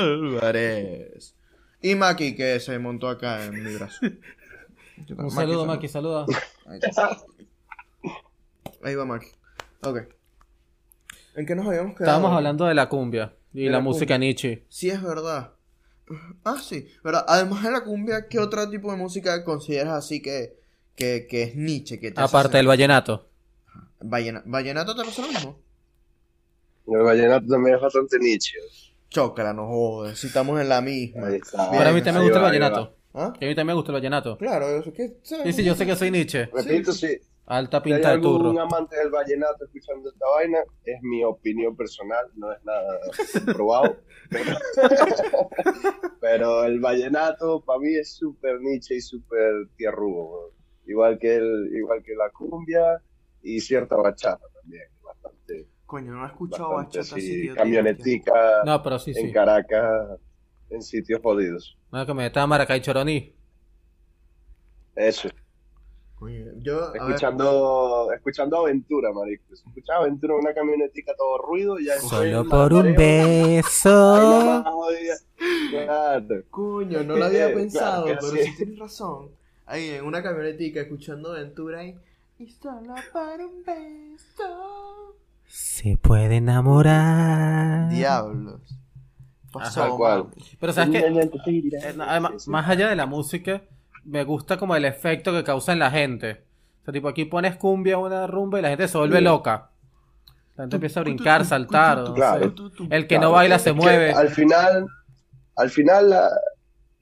Álvarez. Y Maki, que se montó acá en mi brazo. Un saludo, Maki, saluda. Ahí, va Maki. Ok. ¿En qué nos habíamos quedado? Estábamos hablando de la cumbia y De la, la música cumbia. Nietzsche. Sí, es verdad. Ah, sí. ¿Verdad? Además de la cumbia, ¿qué otro tipo de música consideras así que, que, que es Nietzsche? Que te Aparte del vallenato. Vallena- ¿Vallenato te pasa lo mismo? El vallenato también es bastante nicho. Chócala, no jodas. Si estamos en la misma. Ahí está. Bien, Para mí también me gusta el va, vallenato. ¿Ah? Que a mí también me gusta el vallenato. Claro, que. Sí, sí, yo sé que soy Nietzsche. Repito, si, Alta si hay pinta de algún turro. amante del vallenato escuchando esta vaina, es mi opinión personal, no es nada comprobado. pero, pero el vallenato para mí es súper niche y súper tierrugo. Igual que, el, igual que la cumbia y cierta bachata también. Bastante, Coño, no he escuchado bastante bachata así, camionetica No, pero sí, en sí. Caracas, en sitios jodidos. No, que me está Maracay Choroní. Eso. Yo. a ver, Escuchando, escuchando aventura, marico. Escuchaba aventura en una camionetica todo ruido y ya Solo por un beso. Claro. Coño, no lo había Eh, pensado, claro pero sí. sí tienes razón. Ahí en una camionetica escuchando aventura y. Y solo para un beso. Se puede enamorar. Diablos. Pasó. Pero sabes que, eh, además, más allá de la música, me gusta como el efecto que causa en la gente. O sea, tipo, aquí pones cumbia, una rumba y la gente se vuelve Sí. loca. La gente empieza a brincar, saltar. no Claro. sé. El que Claro, no baila se mueve. Al final, al final, la-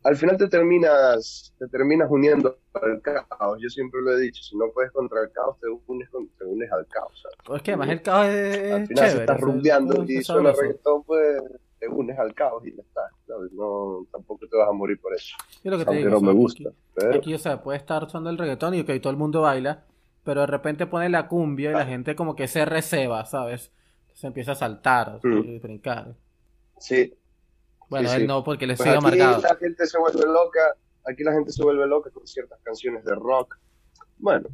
al final te terminas, te terminas uniendo al caos. Yo siempre lo he dicho, si no puedes contra el caos, te unes, con- te unes al caos. ¿sabes? Es que además el caos es, al final, chévere. estás rumbeando es y suena reggaetón, pues te unes al caos y ya está. ¿sabes? No, tampoco te vas a morir por eso. Es lo que te Aunque digo, no o sea, me aquí- gusta. Pero, Aquí, o sea, puede estar sonando el reggaetón y que todo el mundo baila, pero de repente pone la cumbia y la gente como que se receba, ¿sabes? Se empieza a saltar, Mm. y brincar. sí, Bueno, Sí, él sí. no, porque le Pues sigue aquí marcado. la gente se vuelve loca, aquí la gente se vuelve loca con ciertas canciones de rock. Bueno,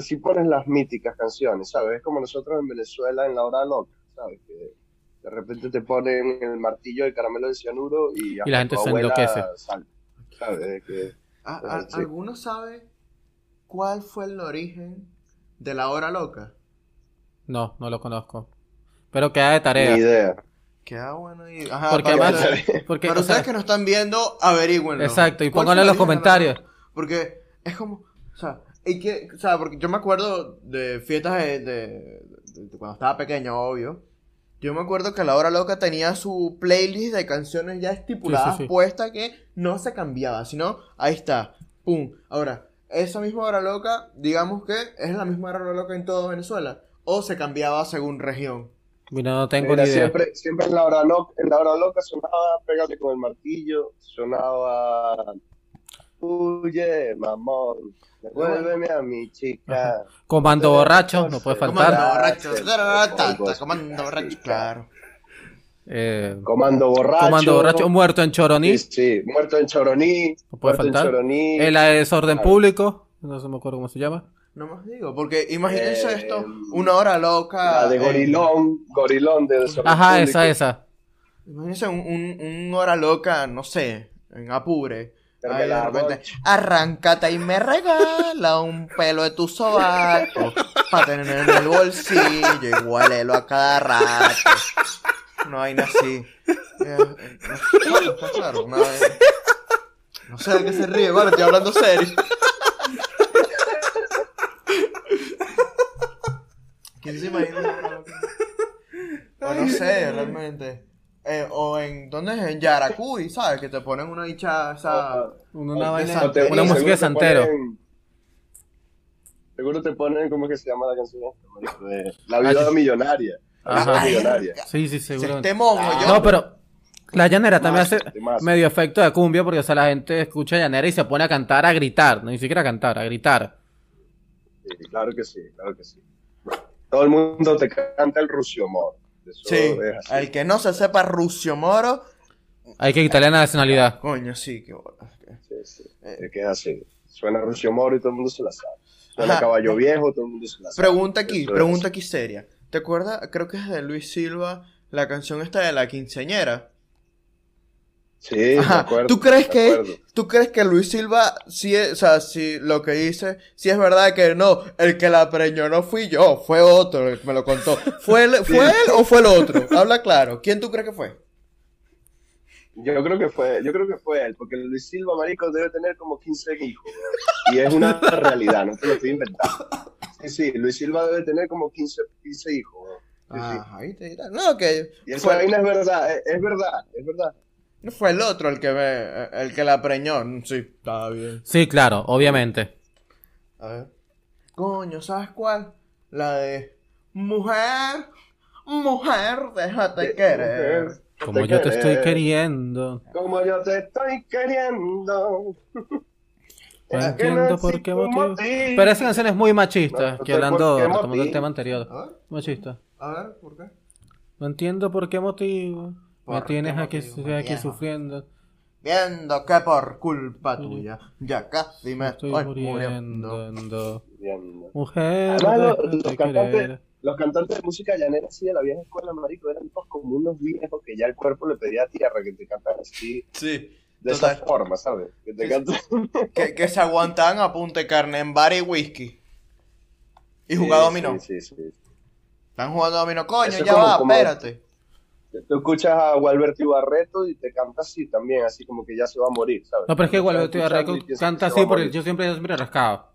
si pones las míticas canciones, ¿sabes? Es como nosotros en Venezuela en la hora loca, ¿sabes? Que de repente te ponen el martillo de caramelo de cianuro y, hasta la gente se enloquece. salta, ¿sabes? Que, ¿A- a- Sí. ¿Alguno sabe cuál fue el origen de la hora loca? No, no lo conozco. Pero queda de ni tarea. idea. Queda bueno y. Ajá, Porque para además, porque, para o sea, ustedes que nos están viendo, averigüenlo. Exacto, y ¿Cuál pónganlo en los comentarios. Porque es como. O sea, hay que, o sea, porque yo me acuerdo de fiestas de, de- de cuando estaba pequeño, obvio. Yo me acuerdo que la hora loca tenía su playlist de canciones ya estipuladas, Sí, sí, sí. puesta que no se cambiaba, sino ahí está, pum. Ahora, esa misma hora loca, digamos que es la misma hora loca en toda Venezuela, o se cambiaba según región. Mira, no tengo Mira, ni idea. siempre, siempre en la hora loca, en la hora loca sonaba Pégate con el martillo, sonaba Huye, mamón, devuélveme a mi chica. Comando borracho, no puede Comando faltar. borracho, ta, así. comando borracho, claro. Eh, Comando borracho. comando borracho, muerto en Choroní, Sí, sí, muerto en Choroní. no puede muerto en faltar. Choroní. El desorden Claro. público, no se me acuerdo cómo se llama. No más digo, porque imagínense Eh, esto, una hora loca. La de eh, Gorilón, Gorilón de Desorden Ajá, Público. esa, esa. imagínense un, un, un hora loca, no sé, en apure. De repente, arráncate y me regala un pelo de tu sobaco para tener en el bolsillo y huélelo a cada rato. No hay nada así. Eh, eh, no, está claro, una vez- No sé de qué se ríe, vale, estoy hablando serio. ¿Quién se imagina? no sé, realmente. Eh, o en, ¿dónde es? En Yaracuy, ¿sabes? Que te ponen una dicha, esa... Una, O una de vaina, Santero. una música de te santero. ponen- Seguro te ponen, ¿cómo es que se llama la canción? De La vida Ah, millonaria. La vida Ajá. millonaria. Sí, sí, seguro. yo... No, pero la llanera también hace medio efecto de cumbia porque, o sea, la gente escucha llanera y se pone a cantar, a gritar, no ni siquiera a cantar, a gritar. Sí, claro que sí, claro que sí. Todo el mundo te canta el rusiomor. Eso Sí, el que no se sepa Rucio Moro, Hay que quitarle la nacionalidad. coño, sí, que bola. Sí, sí. Es que es así. Suena rusiomor y todo el mundo se la sabe. Suena Ajá. caballo viejo, todo el mundo se la sabe. Pregunta aquí, Eso pregunta aquí seria. ¿Te acuerdas? Creo que es de Luis Silva, la canción esta de la quinceañera. Sí, de acuerdo. ¿Tú crees de que acuerdo. tú crees que Luis Silva sí es, o sea, si lo que dice, si es verdad que no, el que la preñó no fui yo, fue otro el que me lo contó. ¿Fue él, fue él o fue el otro? Habla claro. ¿Quién tú crees que fue? Yo creo que fue, yo creo que fue él, porque Luis Silva, marico, debe tener como 15 hijos. Y es una realidad, no te lo estoy inventando. Sí, sí, Luis Silva debe tener como 15, 15 hijos. Sí, sí. Ah, ahí te dirá. No, que Y esa vaina es verdad, es, es verdad, es verdad. No fue el otro el que me, el que la preñó. Sí, estaba bien. Sí, claro, obviamente. A ver. Coño, ¿sabes cuál? La de mujer, mujer, déjate querer. Mujer, Como yo te estoy queriendo. Como yo te estoy queriendo. No Es entiendo no por qué motivo. Pero esa canción es muy machista, No, no que hablando, retomando el tema anterior. A ver, Machista. a ver, ¿por qué? No entiendo por qué motivo. Me ¿Por tienes aquí, motivo, aquí sufriendo. Viendo que por culpa tuya ya casi me Estoy estoy muriendo. muriendo. Mujer, Además, los, cantantes, los cantantes de música llanera así de la vieja escuela, marico, eran todos como unos viejos que ya el cuerpo le pedía tierra que te cantaran así, Sí. de Total. esa forma, ¿sabes? Que te cantan... Que, que se aguantaban a punta de carne en bar y whisky. Y jugar Sí, dominó. Sí, sí, sí. Están jugando dominó. Coño, Eso ya como- va, como- espérate. Tú escuchas a Gualberto Ibarreto y te canta así también, así como que ya se va a morir, ¿sabes? No, pero es que y piensas canta así porque yo siempre, yo siempre rascado.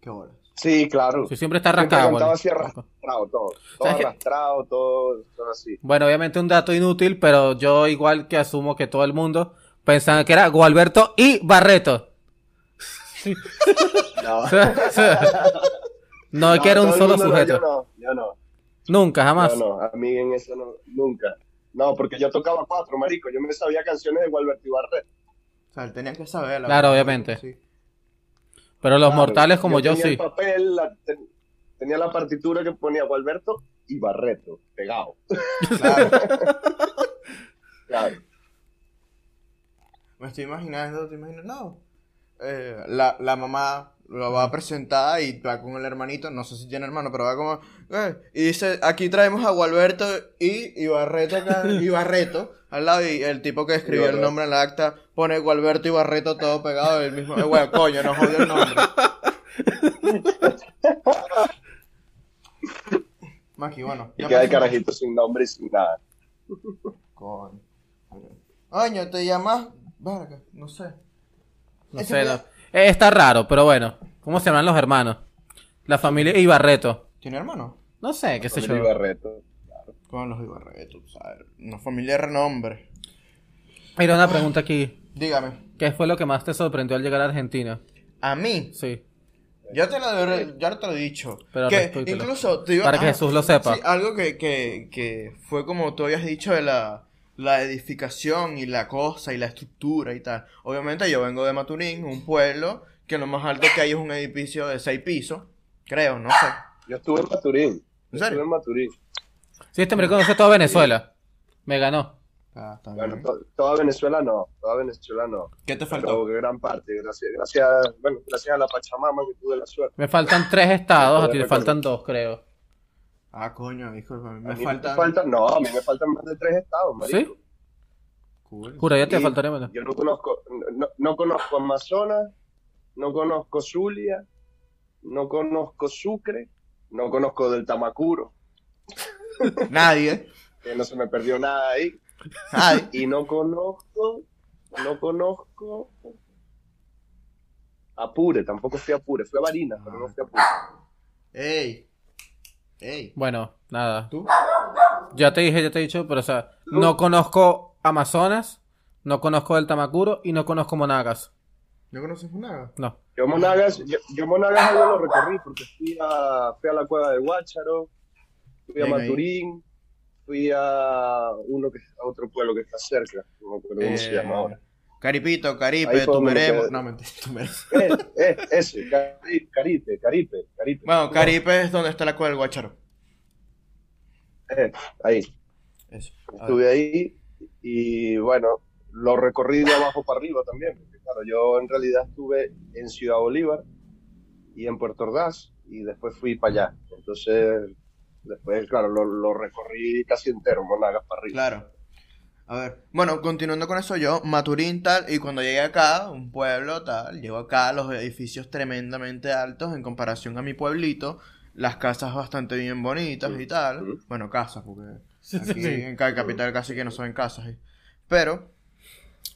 Qué bola. Sí, claro. Sí, siempre está Siempre rascado. bueno. así arrastrado todo. Todo arrastrado, todo, todo así. Bueno, obviamente un dato inútil, pero yo igual que asumo que todo el mundo pensaba que era Gualberto y Barreto. No. No, es que era un solo sujeto. yo no, yo no. Nunca, jamás. No, no, a mí en eso no, nunca. No, porque yo tocaba cuatro, marico. Yo me sabía canciones de Gualberto Ibarreto. O sea, él tenía que saberla. Claro, pues, obviamente. sí. Pero los Claro, mortales como yo, tenía sí. el papel, la- ten- tenía la partitura que ponía Gualberto y Barreto, pegado. Claro. Claro. Me estoy imaginando, te imaginas, no. Eh, la, la mamá lo va a presentar y va con el hermanito, no sé si tiene hermano, pero va como, eh, y dice, aquí traemos a Gualberto y Ibarreto acá, Ibarreto, al lado, y el tipo que escribió el Ibarreto. nombre en la acta pone Gualberto y Barreto todo pegado, el mismo, eh, bueno, coño, no jodió el nombre. Maki, bueno. Y queda el carajito sin nombre y sin nada. Coño. Coño, te llamas, verga, no sé. No Ese sé, no. Eh, está raro, pero bueno. ¿Cómo se llaman los hermanos? La familia Ibarreto. ¿Tiene hermano? No sé, qué sé yo. Ibarreto. Con los Ibarretos, ¿sabes? Una familia de renombre. Mira, una pregunta aquí. Dígame. ¿Qué fue lo que más te sorprendió al llegar a Argentina? A mí, Sí. ya te lo, ya te lo he dicho. Pero que incluso te iba- Para que ah, Jesús lo sepa. sí, algo que, que, que fue como tú habías dicho de la, la edificación y la cosa y la estructura y tal. Obviamente yo vengo de Maturín, un pueblo que lo más alto que hay es un edificio de seis pisos. Creo, no sé. Yo estuve en Maturín. Yo serio? estuve en Maturín. Sí, este me conoce toda Venezuela. Me ganó. Ah, está Bueno, bien. to- toda Venezuela no. Toda Venezuela no. ¿Qué te Pero faltó? gran parte. Gracias, gracias, bueno, gracias a la Pachamama que tuve la suerte. Me faltan tres estados, a ti te faltan dos, creo. Ah, coño, disculpa, A me mí faltan... me faltan, no, a mí me faltan más de tres estados, marico. ¿Sí? Cool. Jura, ya te faltaría menos. Yo no conozco, no, no conozco Amazonas, no conozco Zulia, no conozco Sucre, no conozco del Tamacuro, Nadie. que no se me perdió nada ahí, Nadie. y no conozco, no conozco Apure, tampoco fui a Apure, fui a Barinas, pero no fui a Apure. Ey. Ey. Bueno, nada. ¿Tú? Ya te dije, ya te he dicho, pero o sea, no conozco Amazonas, no conozco el Tamacuro y no conozco Monagas. ¿No conoces nada? No. Yo Monagas, yo, yo Monagas algo lo recorrí porque fui a, fui a la cueva de Guácharo, fui a ahí. Maturín, fui a uno que a otro pueblo que está cerca, no me acuerdo cómo se Eh, llama ahora. Caripito, Caripe, Tumeremo. No, mentira, Tumeremo. Eh, ese, Cari- Caripe, Caripe, Caripe. Bueno, Caripe es donde está la cueva del Guacharo. Eh, ahí, Eso. Estuve ahí y bueno, lo recorrí de abajo para arriba también, porque claro, yo en realidad estuve en Ciudad Bolívar y en Puerto Ordaz y después fui para allá. Entonces, después, claro, lo, lo recorrí casi entero, Monagas para arriba. Claro. A ver. Bueno, continuando con eso, yo, Maturín tal, y cuando llegué acá, un pueblo tal, llego acá, los edificios tremendamente altos en comparación a mi pueblito, las casas bastante bien bonitas y tal. Bueno, casas, porque aquí en cada capital casi que no son casas. ¿eh? Pero,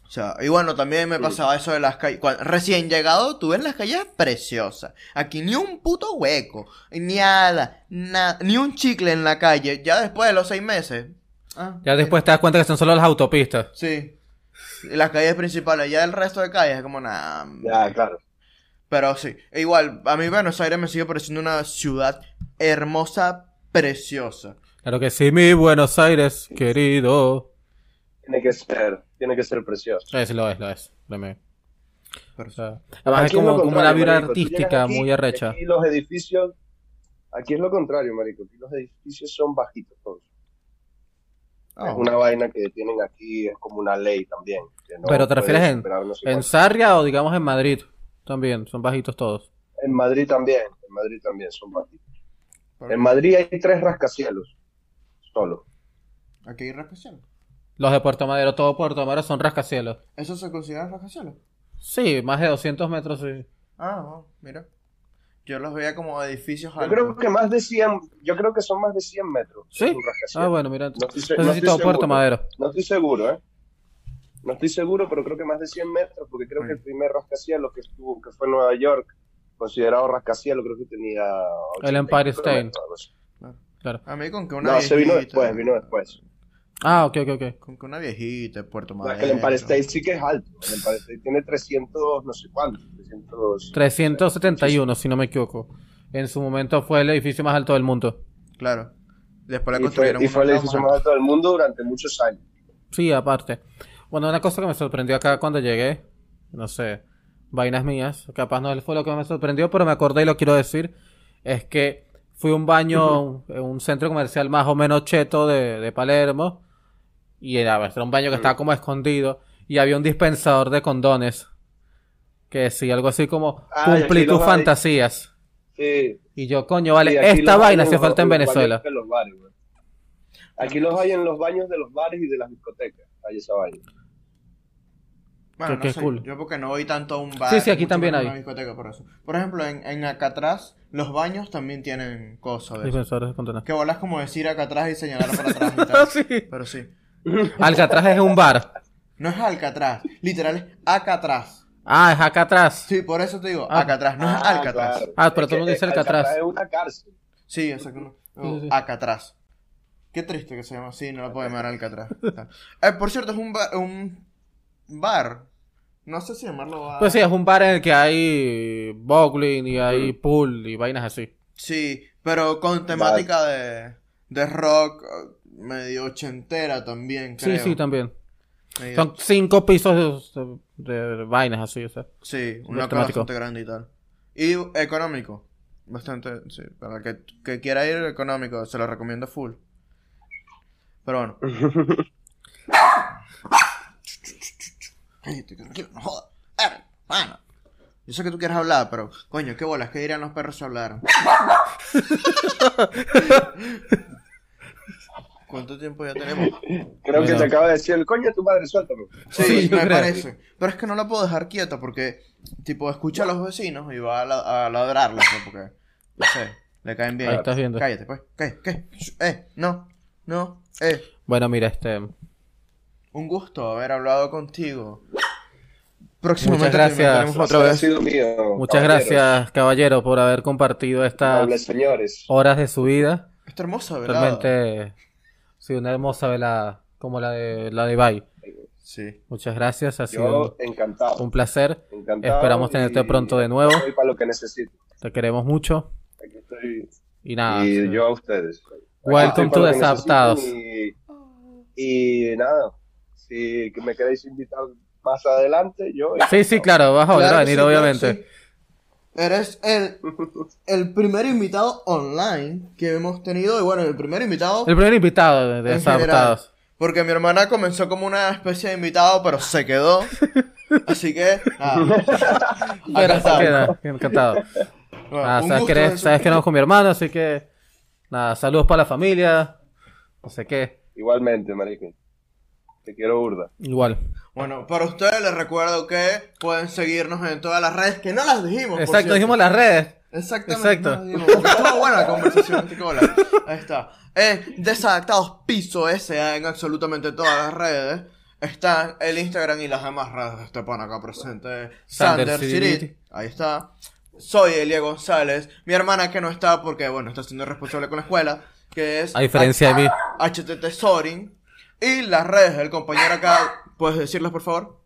o sea, y bueno, también me pasaba eso de las calles. Cuando- recién llegado, tú ves las calles preciosas. Aquí ni un puto hueco, ni nada, na- ni un chicle en la calle. Ya después de los seis meses. Ah, Ya después te das cuenta que son solo las autopistas. Sí. Y las calles principales, ya el resto de calles es como nada. Ya, claro. Pero sí, e igual, a mí Buenos Aires me sigue pareciendo una ciudad hermosa, preciosa. Claro que sí, mi Buenos Aires, querido. Tiene que ser, tiene que ser precioso. Es, lo es, lo es. Créeme. Pero O sea, además es Aquí es lo como, como una vibra marico. Artística aquí, muy arrecha. Aquí los edificios, aquí es lo contrario, marico. Aquí los edificios son bajitos todos. Ah, Es una vaina que tienen aquí, es como una ley también. que no Pero te refieres en- En. Sarria o digamos en Madrid. También, son bajitos todos. En Madrid también, en Madrid también son bajitos. En Madrid hay tres rascacielos, solo. Aquí hay rascacielos. Los de Puerto Madero, todo Puerto Madero son rascacielos. ¿Eso se considera rascacielos? Sí, más de 200 metros, sí. Ah, no, mira. Yo los veía como edificios Yo creo que más de 100, yo creo que son más de 100 metros. ¿Sí? Ah, bueno, mira. No estoy, No estoy Puerto seguro. Madero. No estoy seguro, ¿eh? No estoy seguro, pero creo que más de 100 metros, porque creo Mm. que el primer rascacielos que estuvo, que fue en Nueva York, considerado rascacielos, creo que tenía... El 80 Empire State. Claro. A mí con que una No, se vino después, vino después. Ah, ok, ok, ok. Con una viejita de Puerto Madero. que el Empire State sí que es alto. El Empire State tiene 300, no sé cuánto. 300... 371, si no me equivoco. En su momento fue el edificio más alto del mundo. Claro. Después le Y fue, construyeron y fue el edificio más alto del mundo durante muchos años. Sí, aparte. Bueno, una cosa que me sorprendió acá cuando llegué, no sé, vainas mías, capaz no fue lo que me sorprendió, pero me acordé y lo quiero decir, es que fui a un baño en un centro comercial más o menos cheto de, de Palermo, y era, era un baño que estaba como escondido, y había un dispensador de condones, que decía algo así como, Ah, cumplí tus fantasías. Sí, Y yo, coño, vale, sí, esta vaina hace falta en Venezuela. los bares. Aquí los hay en los baños de los bares y de las discotecas. Hay esa vaina. Bueno, Qué- no sé, cool. yo porque no voy tanto a un bar. Sí, sí, aquí también hay. Una discoteca por eso. Por ejemplo, en, en Alcatraz, los baños también tienen cosas de de. Que bolas como decir acá atrás y señalar para atrás y tal. Sí. Pero sí. Alcatraz es un bar. No es Alcatraz, literal es acá atrás. Ah, es acá atrás. Sí, por eso te digo, Ah. acá atrás, no es Ah, Alcatraz. claro. Ah, pero todo el mundo dice Alcatraz. es una cárcel. Sí, exacto. no. Sí, sí. Acá atrás. Qué triste que se llama así, no lo puedo llamar Alcatraz. eh, por cierto, es un bar, un bar. No sé si llamarlo bar. Pues sí, es un bar en el que hay bowling y hay pool y vainas así. Sí, pero con temática de, de rock eh, medio ochentera también, creo. Sí, sí, también. Medio- Son cinco pisos de, de- de vainas así, o sea. Sí, una cosa temático. bastante grande y tal. Y económico. Bastante, sí. Para el que, que quiera ir económico, se lo recomiendo full. Pero bueno. Cállate, tranquilo, no jodas. Hermano. Yo sé que tú quieres hablar, pero, coño, qué bolas, ¿qué dirían los perros si hablaran? ¿Cuánto tiempo ya tenemos? Creo que te acaba de decir el coño de tu madre, suéltame. Sí, Sí, me creo. parece. Pero es que no la puedo dejar quieta porque, tipo, escucha a los vecinos y va a, la- a ladrarles, porque, no sé, le caen bien. Ahí estás viendo. Cállate, pues. ¿Qué? ¿Qué? Eh, no, no, eh. Bueno, mira, este. Un gusto haber hablado contigo. Próximamente Muchas gracias. otra Ha vez. sido mío. Muchas caballeros. gracias, caballero, por haber compartido estas Nobles señores. horas de su vida. Esta hermosa velada. Realmente Sí, una hermosa velada, como la de la de Ibai. Sí. Muchas gracias, ha sido Yo encantado. un placer. encantado Esperamos tenerte y pronto de nuevo. Estoy para lo que necesito. Te queremos mucho. Aquí estoy. Y nada. y sí. yo a ustedes. Welcome to Desadaptados. Y, y nada, si me queréis invitar más adelante, yo. Sí, sí, claro, vas a volver Claro a venir, sí, obviamente. sí. Eres el, el primer invitado online que hemos tenido. Y bueno, el primer invitado El primer invitado de general. Porque mi hermana comenzó como una especie de invitado, pero se quedó. Así que, nada. Acá Pero está. queda, encantado. Bueno, Nada, sabes, que eres- sabes que no con mi hermano, así que. Nada, saludos para la familia. No sé qué. Igualmente, marico. Te quiero burda. Igual. Bueno, para ustedes les recuerdo que pueden seguirnos en todas las redes, que no las dijimos. Exacto, dijimos las redes. Exactamente. Exacto. estuvo buena la conversación. Ahí está. Eh, Desadaptados Piso S.A. en absolutamente todas las redes. Está el Instagram y las demás redes de este pan acá presente. Sander. Cirit. Ahí está. Soy Elia González. Mi hermana que no está porque, bueno, está siendo responsable con la escuela. Que es A diferencia de mí. HTT Sorin. Y las redes del compañero acá. ¿Puedes decirlas, por favor?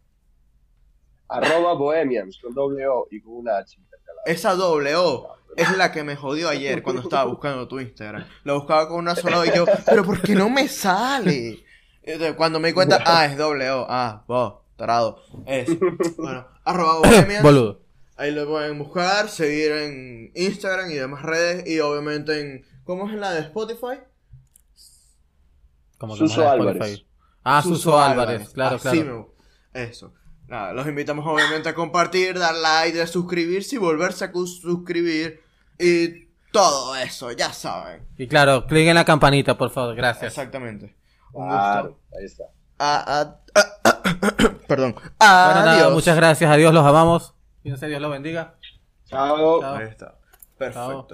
Arroba Bohemians con doble O y con una H intercalada. Esa doble O es la que me jodió ayer cuando estaba buscando tu Instagram. Lo buscaba con una sola O y yo, pero ¿por qué no me sale? Cuando me di cuenta, ah, es doble O. Ah, vos, tarado. Es, bueno, arroba bohemians. Boludo. Ahí lo pueden buscar, seguir en Instagram y demás redes. Y obviamente en, ¿cómo es en la de Spotify? Como que Suso Álvarez. Ah, Suso, Álvarez. Claro, Así claro. me- Eso. Nada, los invitamos obviamente a compartir, dar like, a suscribirse y volverse a suscribir. Y todo eso, ya saben. Y claro, clic en la campanita, por favor. Gracias. Exactamente. Un Claro, gusto. ahí está. Perdón. Bueno, nada, Adiós. muchas gracias. Adiós, los amamos. Fíjense, Dios los bendiga. Chao. Chao. Ahí está. Perfecto.